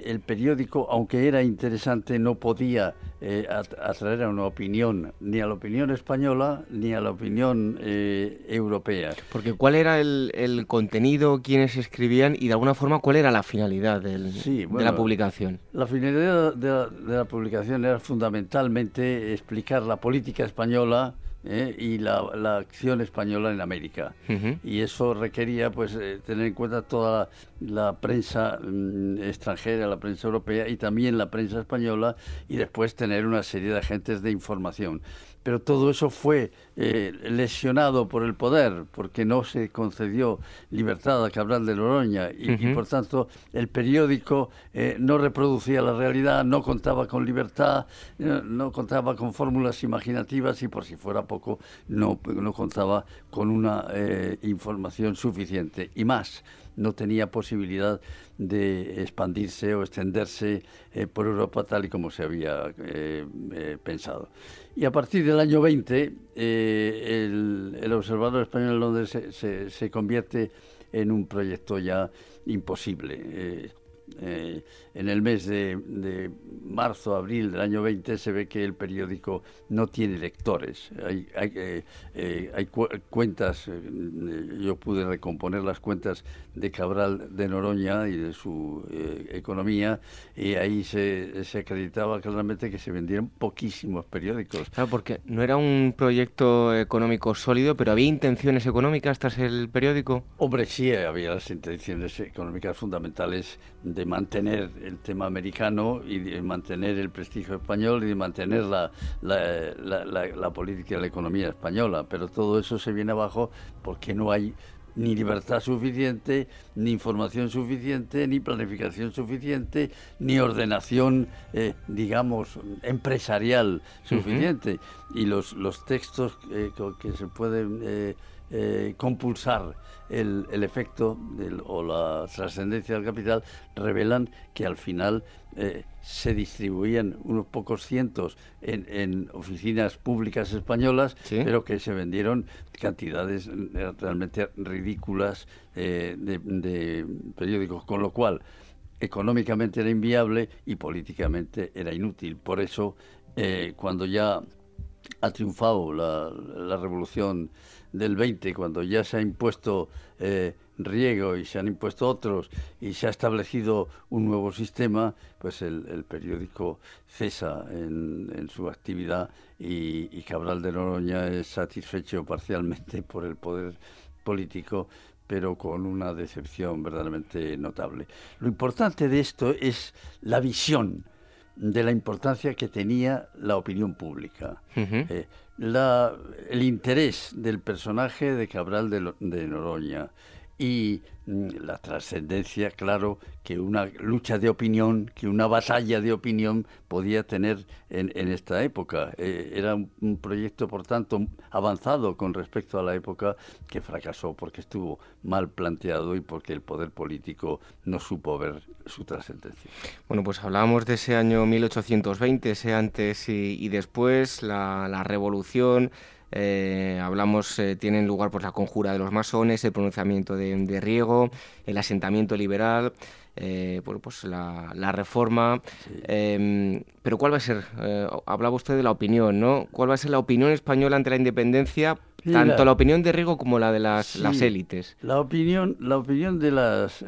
el periódico, aunque era interesante, no podía eh, atraer a una opinión, ni a la opinión española, ni a la opinión eh, europea. Porque ¿cuál era el, contenido, quiénes escribían y de alguna forma cuál era la finalidad de la publicación? La finalidad de la publicación era fundamentalmente explicar la política española, ¿eh? y la, acción española en América. Y eso requería pues eh, tener en cuenta toda la, prensa mm, extranjera, la prensa europea y también la prensa española y después tener una serie de agentes de información pero todo eso fue eh, lesionado por el poder, porque no se concedió libertad a Cabral de Noroña y, por tanto el periódico eh, no reproducía la realidad, no contaba con libertad, eh, no, contaba con fórmulas imaginativas y por si fuera poco no, no contaba con una información suficiente. Y más, no tenía posibilidad de expandirse o extenderse eh, por Europa tal y como se había eh, eh, pensado. Y a partir del año 20, el, Observador Español en Londres se, se, convierte en un proyecto ya imposible. en el mes de, marzo, abril del año 20 se ve que el periódico no tiene lectores. Hay, hay, cuentas, yo pude recomponer las cuentas de Cabral de Noroña y de su economía y ahí se, se, acreditaba claramente que se vendieron poquísimos periódicos. Claro, porque no era un proyecto económico sólido, pero había intenciones económicas tras el periódico. Hombre, sí, había las intenciones económicas fundamentales de mantener el tema americano y de mantener el prestigio español y de mantener la, la, política y la economía española. Pero todo eso se viene abajo porque no hay ni libertad suficiente, ni información suficiente, ni planificación suficiente, ni ordenación, eh, digamos, empresarial suficiente. Y los, los textos eh, que se pueden eh, eh, compulsar el, el efecto o la trascendencia del capital, revelan que al final eh, se distribuían unos pocos cientos en, en oficinas públicas españolas, pero que se vendieron cantidades eh, realmente ridículas de, de periódicos, con lo cual económicamente era inviable y políticamente era inútil. Por eso, cuando ya ha triunfado la, la revolución del 20, cuando ya se ha impuesto eh, riego y se han impuesto otros y se ha establecido un nuevo sistema, pues el, periódico cesa en, su actividad y, Cabral de Noroña es satisfecho parcialmente por el poder político pero con una decepción verdaderamente notable. Lo importante de esto es la visión de la importancia que tenía la opinión pública. La, el interés del personaje de Cabral de, de Noroña y mm, la trascendencia, claro, que una lucha de opinión, que una batalla de opinión podía tener en, en esta época. Eh, era un, proyecto, por tanto, avanzado con respecto a la época que fracasó porque estuvo mal planteado y porque el poder político no supo ver su trascendencia. Bueno, pues hablábamos de ese año 1820, ese antes y, después, la revolución eh, hablamos, eh, tienen lugar pues, la conjura de los masones, el pronunciamiento de, Riego, el asentamiento liberal, eh, pues la, reforma. Em, pero ¿cuál va a ser? hablaba usted de la opinión, ¿no? ¿Cuál va a ser la opinión española ante la independencia? tanto la, opinión de Riego como la de las, las élites. La opinión, la opinión de las...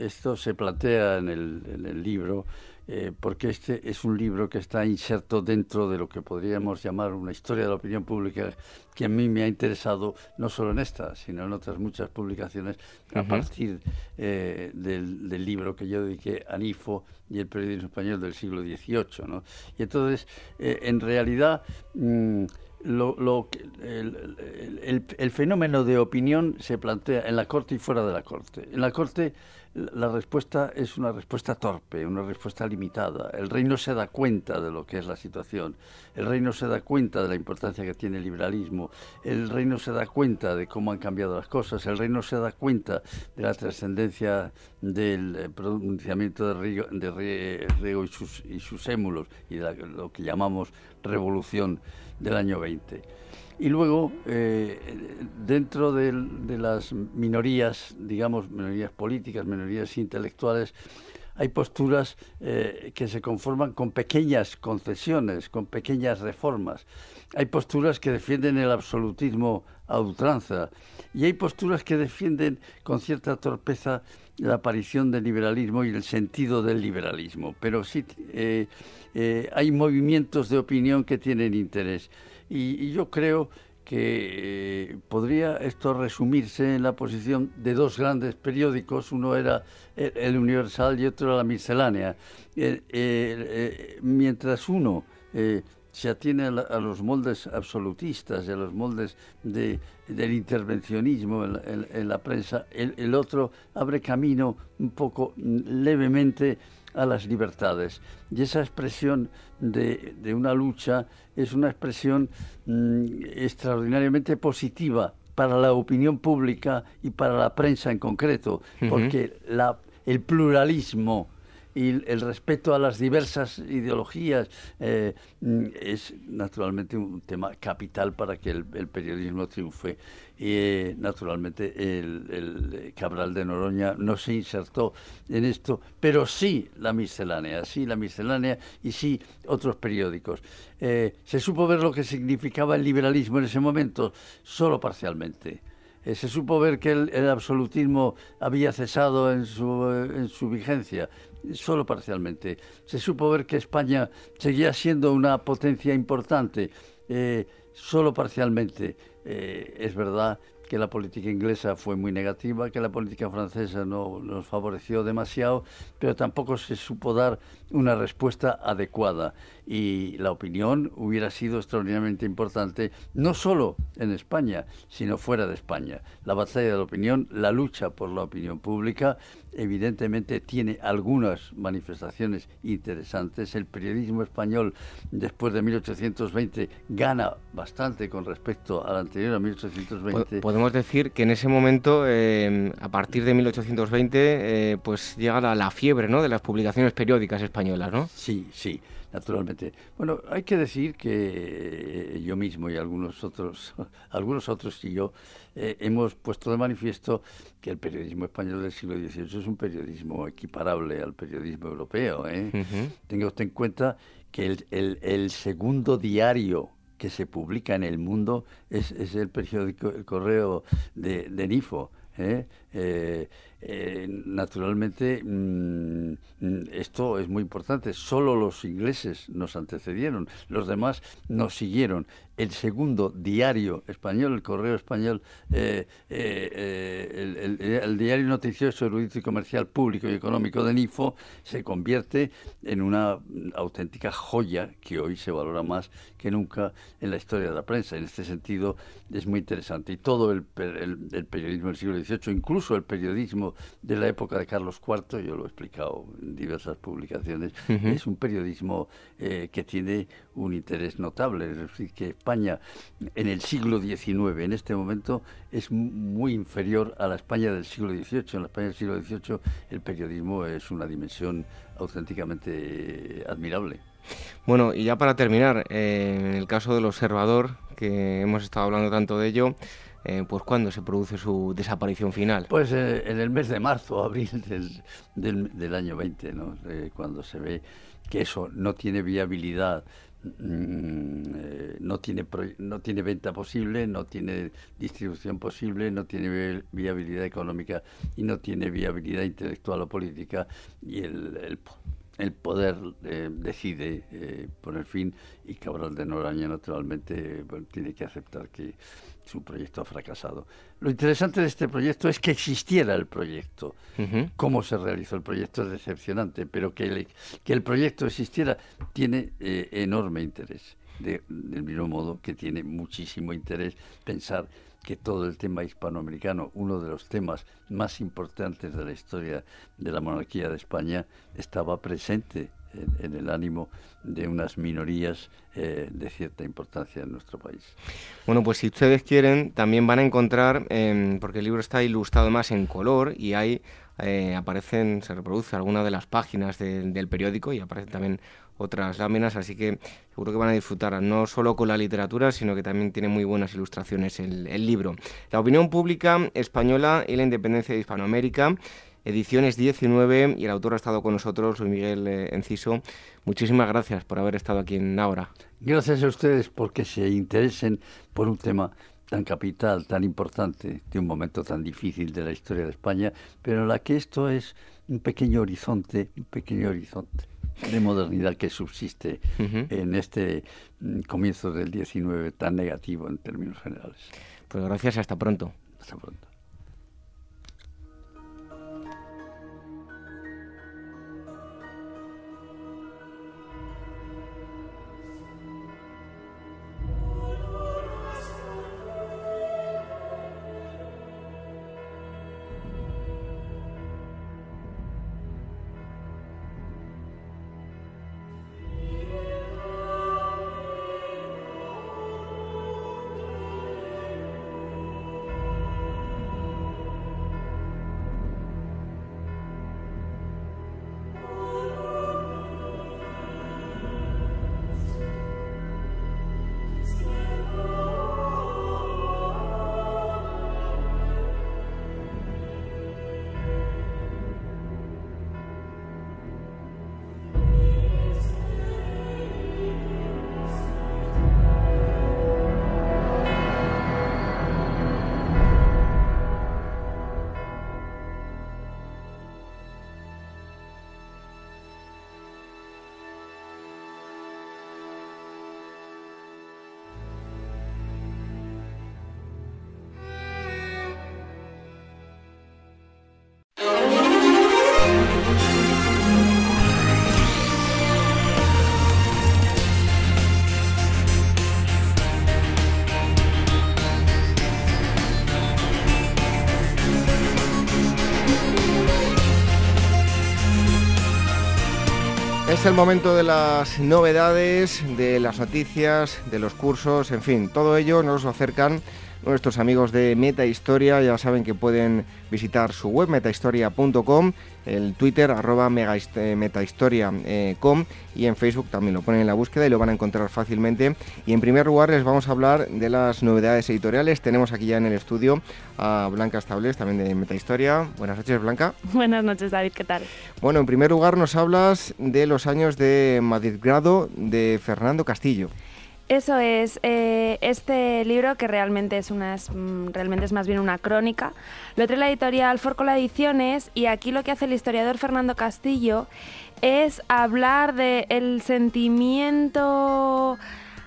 esto se plantea en el, en el libro eh, porque este es un libro que está inserto dentro de lo que podríamos llamar una historia de la opinión pública que a mí me ha interesado no solo en esta, sino en otras muchas publicaciones a partir eh, del, libro que yo dediqué a Nifo y el periodismo español del siglo XVIII. ¿no? Y entonces, eh, en realidad... Mm, lo, el, el, fenómeno de opinión se plantea en la corte y fuera de la corte. En la corte la respuesta es una respuesta torpe, una respuesta limitada. El rey no se da cuenta de lo que es la situación. El rey no se da cuenta de la importancia que tiene el liberalismo. El rey no se da cuenta de cómo han cambiado las cosas. El rey no se da cuenta de la trascendencia del eh, pronunciamiento de Riego, y, sus, y, sus, émulos y de lo que llamamos revolución del año 20. Y luego, eh, dentro de, las minorías, digamos, minorías políticas, minorías intelectuales, hay posturas eh, que se conforman con pequeñas concesiones, con pequeñas reformas. Hay posturas que defienden el absolutismo a ultranza y hay posturas que defienden con cierta torpeza la aparición del liberalismo y el sentido del liberalismo. Pero sí eh, eh, hay movimientos de opinión que tienen interés. Y, yo creo que eh, podría esto resumirse en la posición de dos grandes periódicos, uno era el, Universal y otro era la Miscelánea. mientras uno se atiene a, los moldes absolutistas y a los moldes de, del intervencionismo en, la prensa, el, otro abre camino un poco levemente a las libertades. Y esa expresión de, una lucha es una expresión mm, extraordinariamente positiva para la opinión pública y para la prensa en concreto, porque la, el pluralismo y el respeto a las diversas ideologías eh, es naturalmente un tema capital para que el, periodismo triunfe. Y eh, naturalmente el, Cabral de Noroña no se insertó en esto, pero sí la miscelánea, sí la miscelánea y sí otros periódicos. Eh, se supo ver lo que significaba el liberalismo en ese momento, solo parcialmente. se supo ver que el, absolutismo había cesado en su, en su vigencia, solo parcialmente. Se supo ver que España seguía siendo una potencia importante, eh, solo parcialmente. Eh, es verdad que la política inglesa fue muy negativa, que la política francesa no nos favoreció demasiado, pero tampoco se supo dar una respuesta adecuada. Y la opinión hubiera sido extraordinariamente importante, no solo en España, sino fuera de España. La batalla de la opinión, la lucha por la opinión pública, evidentemente tiene algunas manifestaciones interesantes. El periodismo español después de 1820 gana bastante con respecto al anterior a 1820. Podemos decir que en ese momento, eh, a partir de 1820, eh, pues llega la, fiebre ¿no? de las publicaciones periódicas españolas, ¿no? Sí, sí naturalmente. Bueno, hay que decir que eh, yo mismo y algunos otros, algunos otros y yo eh, hemos puesto de manifiesto que el periodismo español del siglo XVIII es un periodismo equiparable al periodismo europeo. ¿eh? Tenga usted en cuenta que el, el, segundo diario que se publica en el mundo es, es el periódico El Correo de, de Nifo. ¿eh? Eh, eh, naturalmente, mm, mm, esto es muy importante. Solo los ingleses nos antecedieron, los demás nos siguieron. El segundo diario español, el Correo Español, el, diario noticioso, erudito y comercial público y económico de NIFO, se convierte en una auténtica joya que hoy se valora más que nunca en la historia de la prensa. En este sentido, es muy interesante. Y todo el, el periodismo del siglo XVIII, incluso el periodismo de la época de Carlos IV, yo lo he explicado en diversas publicaciones, es un periodismo eh, que tiene un interés notable. Es decir, que España en el siglo XIX, en este momento, es muy inferior a la España del siglo XVIII. En la España del siglo XVIII el periodismo es una dimensión auténticamente admirable. Bueno, y ya para terminar, eh, en el caso del observador, que hemos estado hablando tanto de ello, eh, pues ¿cuándo se produce su desaparición final? Pues eh, en el mes de marzo, abril del, del, año 20, ¿no? Eh, cuando se ve que eso no tiene viabilidad mm, no tiene no tiene venta posible, no tiene distribución posible, no tiene viabilidad económica y no tiene viabilidad intelectual o política y el, el el poder eh, decide eh, poner fin y Cabral de Noraña naturalmente tiene que aceptar que su proyecto ha fracasado. Lo interesante de este proyecto es que existiera el proyecto. Cómo se realizó el proyecto es decepcionante, pero que el, que el proyecto existiera tiene eh, enorme interés. del mismo modo que tiene muchísimo interés pensar que todo el tema hispanoamericano, uno de los temas más importantes de la historia de la monarquía de España, estaba presente en, el ánimo de unas minorías eh, de cierta importancia en nuestro país. Bueno, pues si ustedes quieren, también van a encontrar, em, porque el libro está ilustrado más en color y hay eh, aparecen, se reproduce alguna de las páginas del periódico y aparecen también otras láminas, así que seguro que van a disfrutar no solo con la literatura, sino que también tiene muy buenas ilustraciones el, el libro. La opinión pública española y la independencia de Hispanoamérica ediciones 19 y el autor ha estado con nosotros, Luis Miguel eh, Enciso. Muchísimas gracias por haber estado aquí en Ahora. Gracias a ustedes porque se interesen por un tema tan capital, tan importante, de un momento tan difícil de la historia de España, pero en la que esto es un pequeño horizonte, un pequeño horizonte de modernidad que subsiste en este mm, comienzo del 19 tan negativo en términos generales. Pues gracias, hasta pronto. Hasta pronto. El momento de las novedades, de las noticias, de los cursos, en fin, todo ello nos acercan nuestros amigos de Meta Historia. Ya saben que pueden visitar su web metahistoria.com, el Twitter arroba metahistoria.com y en Facebook también lo ponen en la búsqueda y lo van a encontrar fácilmente. Y en primer lugar les vamos a hablar de las novedades editoriales. Tenemos aquí ya en el estudio a Blanca Estables, también de Metahistoria. Buenas noches, Blanca. Buenas noches, David, ¿qué tal? Bueno, en primer lugar nos hablas de los años de Madrid-Grado de Fernando Castillo. Eso es, eh, este libro que realmente es, una, mm, realmente es más bien una crónica, lo trae la editorial Forcola Ediciones y aquí lo que hace el historiador Fernando Castillo es hablar del sentimiento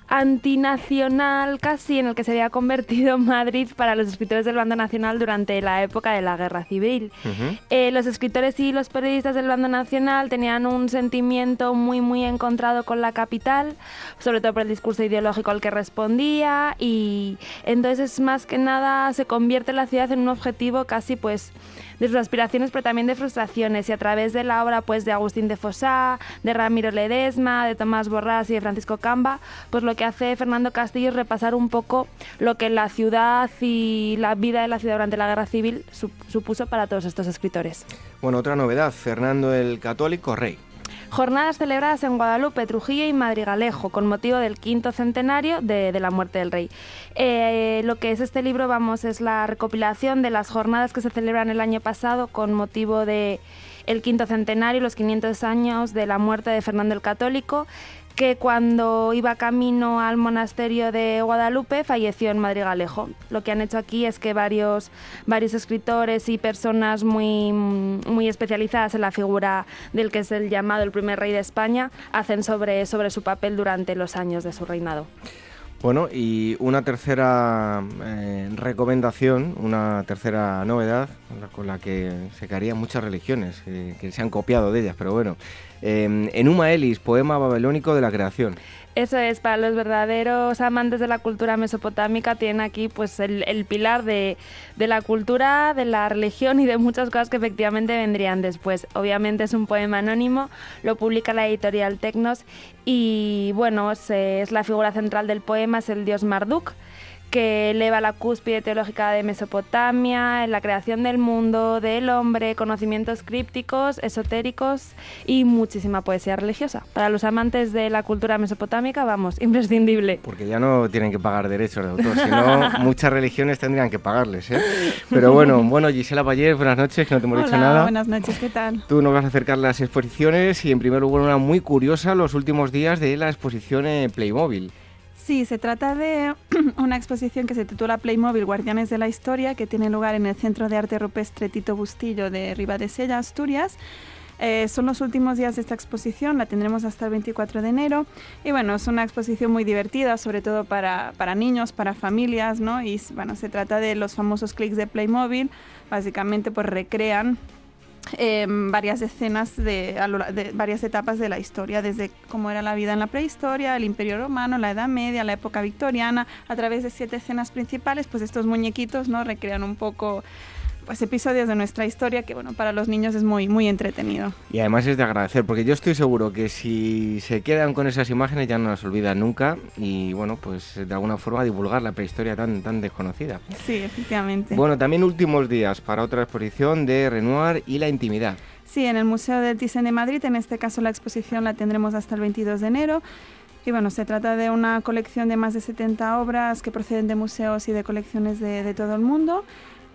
antinacional casi en el que se había convertido Madrid para los escritores del bando nacional durante la época de la guerra civil. Eh, los escritores y los periodistas del bando nacional tenían un sentimiento muy muy encontrado con la capital, sobre todo por el discurso ideológico al que respondía y entonces más que nada se convierte la ciudad en un objetivo casi pues de sus aspiraciones, pero también de frustraciones. Y a través de la obra pues, de Agustín de Fossá, de Ramiro Ledesma, de Tomás Borrás y de Francisco Camba, pues lo que hace Fernando Castillo es repasar un poco lo que la ciudad y la vida de la ciudad durante la Guerra Civil supuso para todos estos escritores. Bueno, otra novedad, Fernando el Católico Rey. Jornadas celebradas en Guadalupe, Trujillo y Madrigalejo con motivo del quinto centenario de, la muerte del rey. Eh, lo que es este libro, vamos, es la recopilación de las jornadas que se celebran el año pasado con motivo de el quinto centenario, los 500 años de la muerte de Fernando el Católico que cuando iba camino al monasterio de Guadalupe falleció en Madrigalejo. Lo que han hecho aquí es que varios, varios escritores y personas muy, muy especializadas en la figura del que es el llamado el primer rey de España hacen sobre, sobre su papel durante los años de su reinado. Bueno, y una tercera eh, recomendación, una tercera novedad con la que se caerían muchas religiones que se han copiado de ellas, pero bueno. Eh, Enuma Elis, poema babilónico de la creación. Eso es, para los verdaderos amantes de la cultura mesopotámica tienen aquí pues el, pilar de, la cultura, de la religión y de muchas cosas que efectivamente vendrían después. Obviamente es un poema anónimo, lo publica la editorial Tecnos y bueno, es la figura central del poema, es el dios Marduk que eleva la cúspide teológica de Mesopotamia, en la creación del mundo, del hombre, conocimientos crípticos, esotéricos y muchísima poesía religiosa. Para los amantes de la cultura mesopotámica, vamos, imprescindible. Porque ya no tienen que pagar derechos de autor, sino muchas religiones tendrían que pagarles. ¿eh? Pero bueno, bueno, Gisela Payer, buenas noches, que no te hemos dicho nada. Buenas noches, ¿qué tal? Tú nos vas a acercar las exposiciones y en primer lugar una muy curiosa, los últimos días de la exposición en Playmobil. Sí, se trata de una exposición que se titula Playmobil Guardianes de la Historia, que tiene lugar en el Centro de Arte Rupestre Tito Bustillo de Ribadesella, Asturias. Eh, son los últimos días de esta exposición, la tendremos hasta el 24 de enero. Y bueno, es una exposición muy divertida, sobre todo para, para niños, para familias, ¿no? Y bueno, se trata de los famosos clics de Playmobil. Básicamente, pues recrean Em, varias escenas de, de, varias etapas de la historia, desde cómo era la vida en la prehistoria, el Imperio Romano, la Edad Media, la época victoriana, a través de siete escenas principales, pues estos muñequitos no recrean un poco pues, episodios de nuestra historia que bueno para los niños es muy muy entretenido. Y además es de agradecer porque yo estoy seguro que si se quedan con esas imágenes ya no las olvidan nunca y bueno pues de alguna forma divulgar la prehistoria tan tan desconocida. Sí efectivamente. Bueno también últimos días para otra exposición de Renoir y la intimidad. Sí en el Museo del Thyssen de Madrid en este caso la exposición la tendremos hasta el 22 de enero. Y bueno, se trata de una colección de más de 70 obras que proceden de museos y de colecciones de, de todo el mundo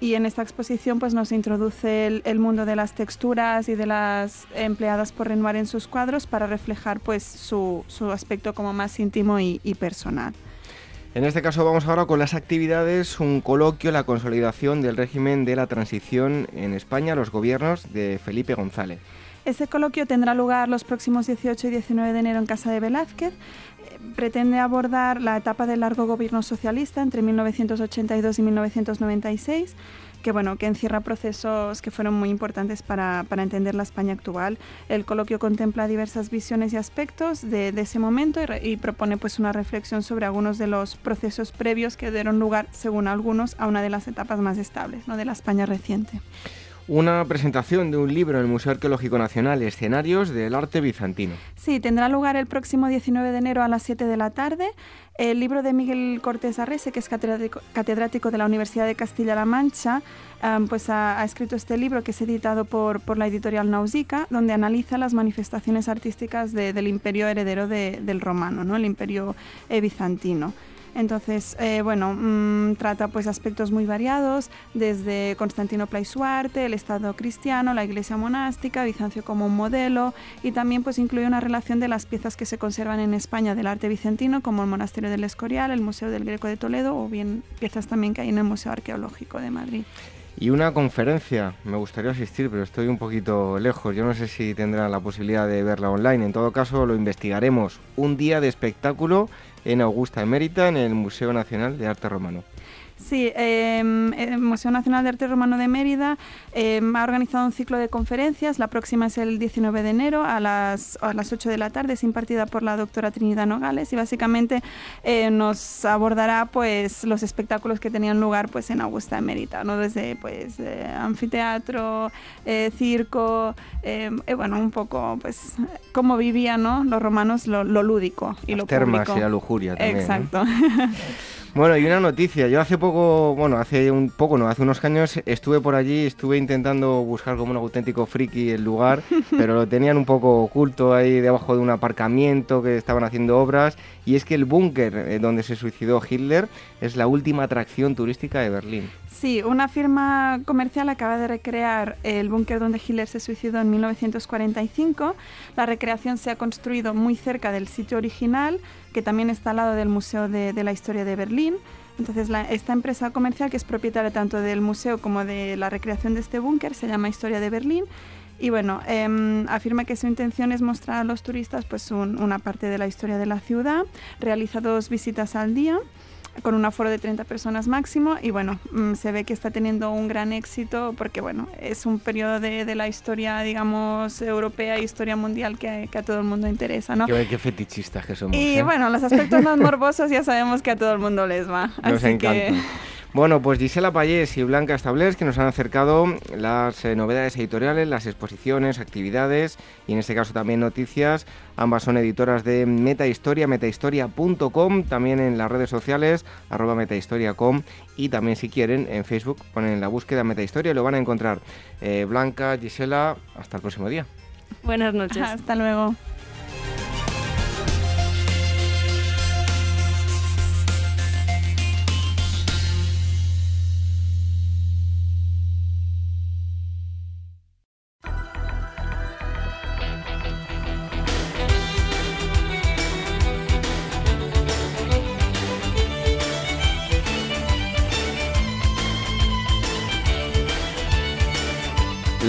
y en esta exposición pues nos introduce el, mundo de las texturas y de las empleadas por Renoir en sus cuadros para reflejar pues su, aspecto como más íntimo y, personal. En este caso vamos ahora con las actividades, un coloquio, la consolidación del régimen de la transición en España, los gobiernos de Felipe González. Este coloquio tendrá lugar los próximos 18 y 19 de enero en Casa de Velázquez pretende abordar la etapa del largo gobierno socialista entre 1982 y 1996 que bueno, que encierra procesos que fueron muy importantes para, entender la España actual. El coloquio contempla diversas visiones y aspectos de, ese momento y, y, propone pues una reflexión sobre algunos de los procesos previos que dieron lugar, según algunos, a una de las etapas más estables ¿no? de la España reciente una presentación de un libro en el Museo Arqueológico Nacional, Escenarios del Arte Bizantino. Sí, tendrá lugar el próximo 19 de enero a las 7 de la tarde. El libro de Miguel Cortés Arrese, que es catedrático, de la Universidad de Castilla-La Mancha, pues ha, escrito este libro que es editado por, por la editorial Nausicaa, donde analiza las manifestaciones artísticas del imperio heredero del romano, ¿no? el imperio eh, bizantino. Entonces, eh, bueno, mm, trata pues aspectos muy variados, desde Constantinopla y su arte, el Estado cristiano, la iglesia monástica, Bizancio como un modelo y también pues incluye una relación de las piezas que se conservan en España del arte bizantino, como el Monasterio del Escorial, el Museo del Greco de Toledo o bien piezas también que hay en el Museo Arqueológico de Madrid. Y una conferencia, me gustaría asistir, pero estoy un poquito lejos. Yo no sé si tendrán la posibilidad de verla online. En todo caso, lo investigaremos. Un día de espectáculo en Augusta Emérita, en el Museo Nacional de Arte Romano. Sí, em, el Museo Nacional de Arte Romano de Mérida em, ha organizado un ciclo de conferencias. La próxima es el 19 de enero a las, a las 8 de la tarde. Es impartida por la doctora Trinidad Nogales y básicamente eh, nos abordará pues, los espectáculos que tenían lugar pues, en Augusta Mérida, ¿no? desde pues, eh, anfiteatro, eh, circo, em, bueno, un poco pues, cómo vivían ¿no? los romanos lo, lúdico y lo termas y la lujuria también. Exacto. Bueno, y una noticia. Yo hace poco, bueno, hace un poco, no, hace unos años estuve por allí, estuve intentando buscar como un auténtico friki el lugar, pero lo tenían un poco oculto ahí debajo de un aparcamiento que estaban haciendo obras. Y es que el búnker eh, donde se suicidó Hitler es la última atracción turística de Berlín. Sí, una firma comercial acaba de recrear el búnker donde Hitler se suicidó en 1945. La recreación se ha construido muy cerca del sitio original que también está al lado del Museo de, la Historia de Berlín. Entonces, esta empresa comercial, que es propietaria tanto del museo como de la recreación de este búnker, se llama Historia de Berlín. Y bueno, em, afirma que su intención es mostrar a los turistas pues, una parte de la historia de la ciudad. Realiza dos visitas al día con un aforo de 30 personas máximo y bueno, mm, se ve que está teniendo un gran éxito porque bueno, es un periodo de, de la historia, digamos, europea e historia mundial que, que, a todo el mundo interesa, ¿no? Qué, qué fetichistas que somos. Y ¿eh? bueno, los aspectos más morbosos ya sabemos que a todo el mundo les va. Nos así encanta. que... Bueno, pues Gisela Payés y Blanca Establés que nos han acercado las eh, novedades editoriales, las exposiciones, actividades y en este caso también noticias. Ambas son editoras de Metahistoria, metahistoria.com, también en las redes sociales, arroba metahistoria.com y también si quieren en Facebook ponen en la búsqueda Metahistoria y lo van a encontrar. Eh, Blanca, Gisela, hasta el próximo día. Buenas noches. Hasta luego.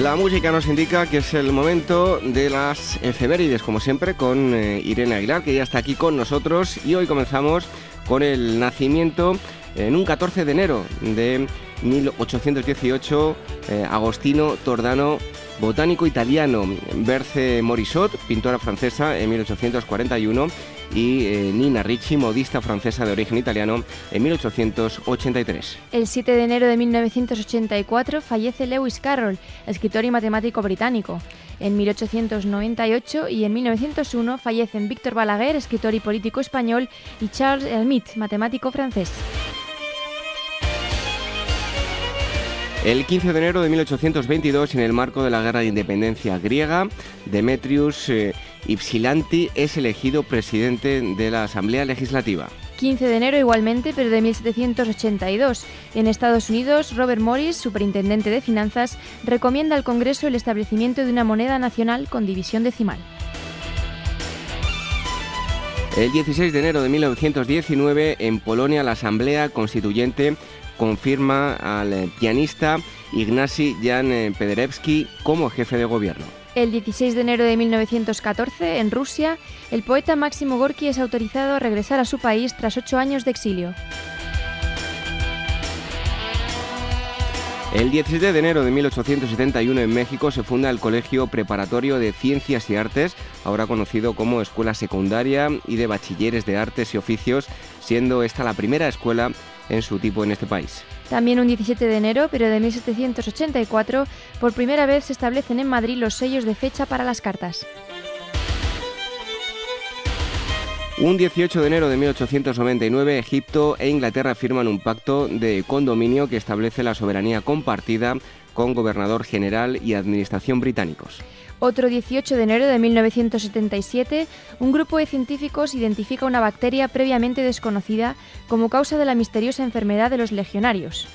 La música nos indica que es el momento de las efemérides, como siempre, con eh, Irene Aguilar, que ya está aquí con nosotros. Y hoy comenzamos con el nacimiento en un 14 de enero de 1818, eh, Agostino Tordano, botánico italiano, Berce Morisot, pintora francesa en 1841 y eh, Nina Ricci, modista francesa de origen italiano, en 1883. El 7 de enero de 1984 fallece Lewis Carroll, escritor y matemático británico. En 1898 y en 1901 fallecen Víctor Balaguer, escritor y político español, y Charles Hermite, matemático francés. El 15 de enero de 1822, en el marco de la Guerra de Independencia griega, Demetrius eh, Ypsilanti es elegido presidente de la Asamblea Legislativa. 15 de enero igualmente, pero de 1782. En Estados Unidos, Robert Morris, superintendente de finanzas, recomienda al Congreso el establecimiento de una moneda nacional con división decimal. El 16 de enero de 1919, en Polonia, la Asamblea Constituyente confirma al pianista Ignacy Jan Pederewski como jefe de gobierno. El 16 de enero de 1914, en Rusia, el poeta Máximo Gorki es autorizado a regresar a su país tras ocho años de exilio. El 17 de enero de 1871 en México se funda el Colegio Preparatorio de Ciencias y Artes, ahora conocido como Escuela Secundaria y de Bachilleres de Artes y Oficios, siendo esta la primera escuela en su tipo en este país. También un 17 de enero, pero de 1784, por primera vez se establecen en Madrid los sellos de fecha para las cartas. Un 18 de enero de 1899, Egipto e Inglaterra firman un pacto de condominio que establece la soberanía compartida con gobernador general y administración británicos. Otro 18 de enero de 1977, un grupo de científicos identifica una bacteria previamente desconocida como causa de la misteriosa enfermedad de los legionarios.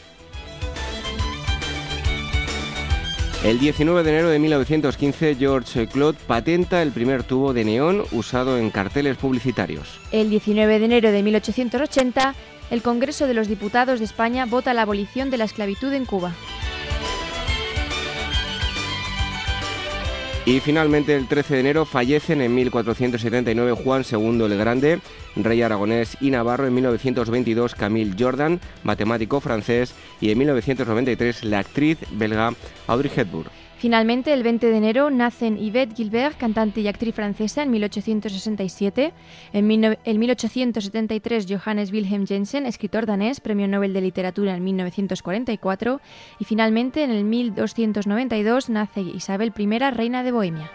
El 19 de enero de 1915, George Claude patenta el primer tubo de neón usado en carteles publicitarios. El 19 de enero de 1880, el Congreso de los Diputados de España vota la abolición de la esclavitud en Cuba. Y finalmente el 13 de enero fallecen en 1479 Juan II el Grande, rey aragonés y navarro en 1922 Camille Jordan, matemático francés, y en 1993 la actriz belga Audrey Hepburn. Finalmente, el 20 de enero nacen Yvette Gilbert, cantante y actriz francesa, en 1867. En, 1873, Johannes Wilhelm Jensen, escritor danés, premio Nobel de Literatura en 1944. Y finalmente, en el 1292, nace Isabel I, reina de Bohemia.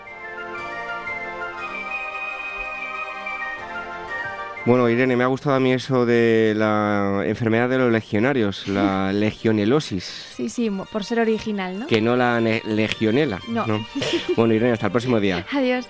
Bueno, Irene, me ha gustado a mí eso de la enfermedad de los legionarios, la legionelosis. Sí, sí, por ser original, ¿no? Que no la legionela. No. no. Bueno, Irene, hasta el próximo día. Adiós.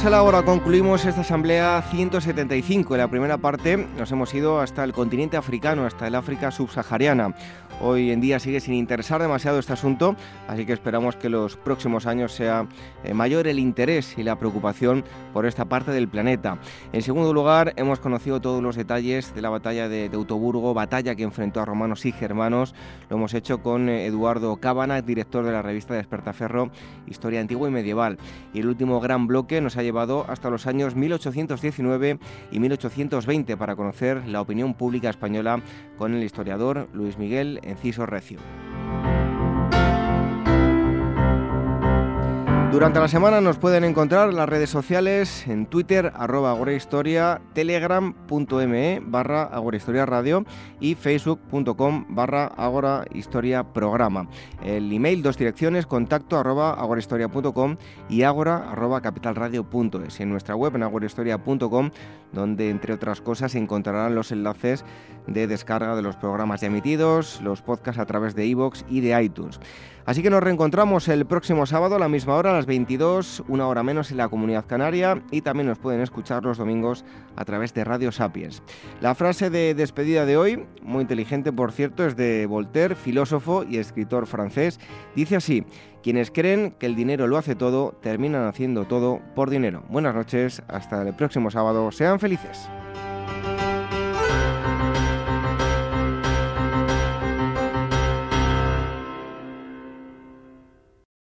Llegamos a la hora, concluimos esta asamblea 175. En la primera parte nos hemos ido hasta el continente africano, hasta el África subsahariana. Hoy en día sigue sin interesar demasiado este asunto, así que esperamos que los próximos años sea eh, mayor el interés y la preocupación por esta parte del planeta. En segundo lugar, hemos conocido todos los detalles de la batalla de, Autoburgo, batalla que enfrentó a romanos y germanos. Lo hemos hecho con eh, Eduardo Cábana, director de la revista Despertaferro, Historia Antigua y Medieval. Y el último gran bloque nos ha llevado hasta los años 1819 y 1820 para conocer la opinión pública española con el historiador Luis Miguel Enciso Recio. Durante la semana nos pueden encontrar en las redes sociales, en Twitter, arroba agorahistoria, telegram.me barra agorahistoria radio y facebook.com barra agorahistoria programa. El email, dos direcciones, contacto arroba agorahistoria.com y agora arroba capitalradio.es. En nuestra web en agorahistoria.com, donde entre otras cosas encontrarán los enlaces de descarga de los programas ya emitidos, los podcasts a través de iVoox y de iTunes. Así que nos reencontramos el próximo sábado a la misma hora, a las 22, una hora menos en la comunidad canaria y también nos pueden escuchar los domingos a través de Radio Sapiens. La frase de despedida de hoy, muy inteligente por cierto, es de Voltaire, filósofo y escritor francés. Dice así, quienes creen que el dinero lo hace todo, terminan haciendo todo por dinero. Buenas noches, hasta el próximo sábado, sean felices.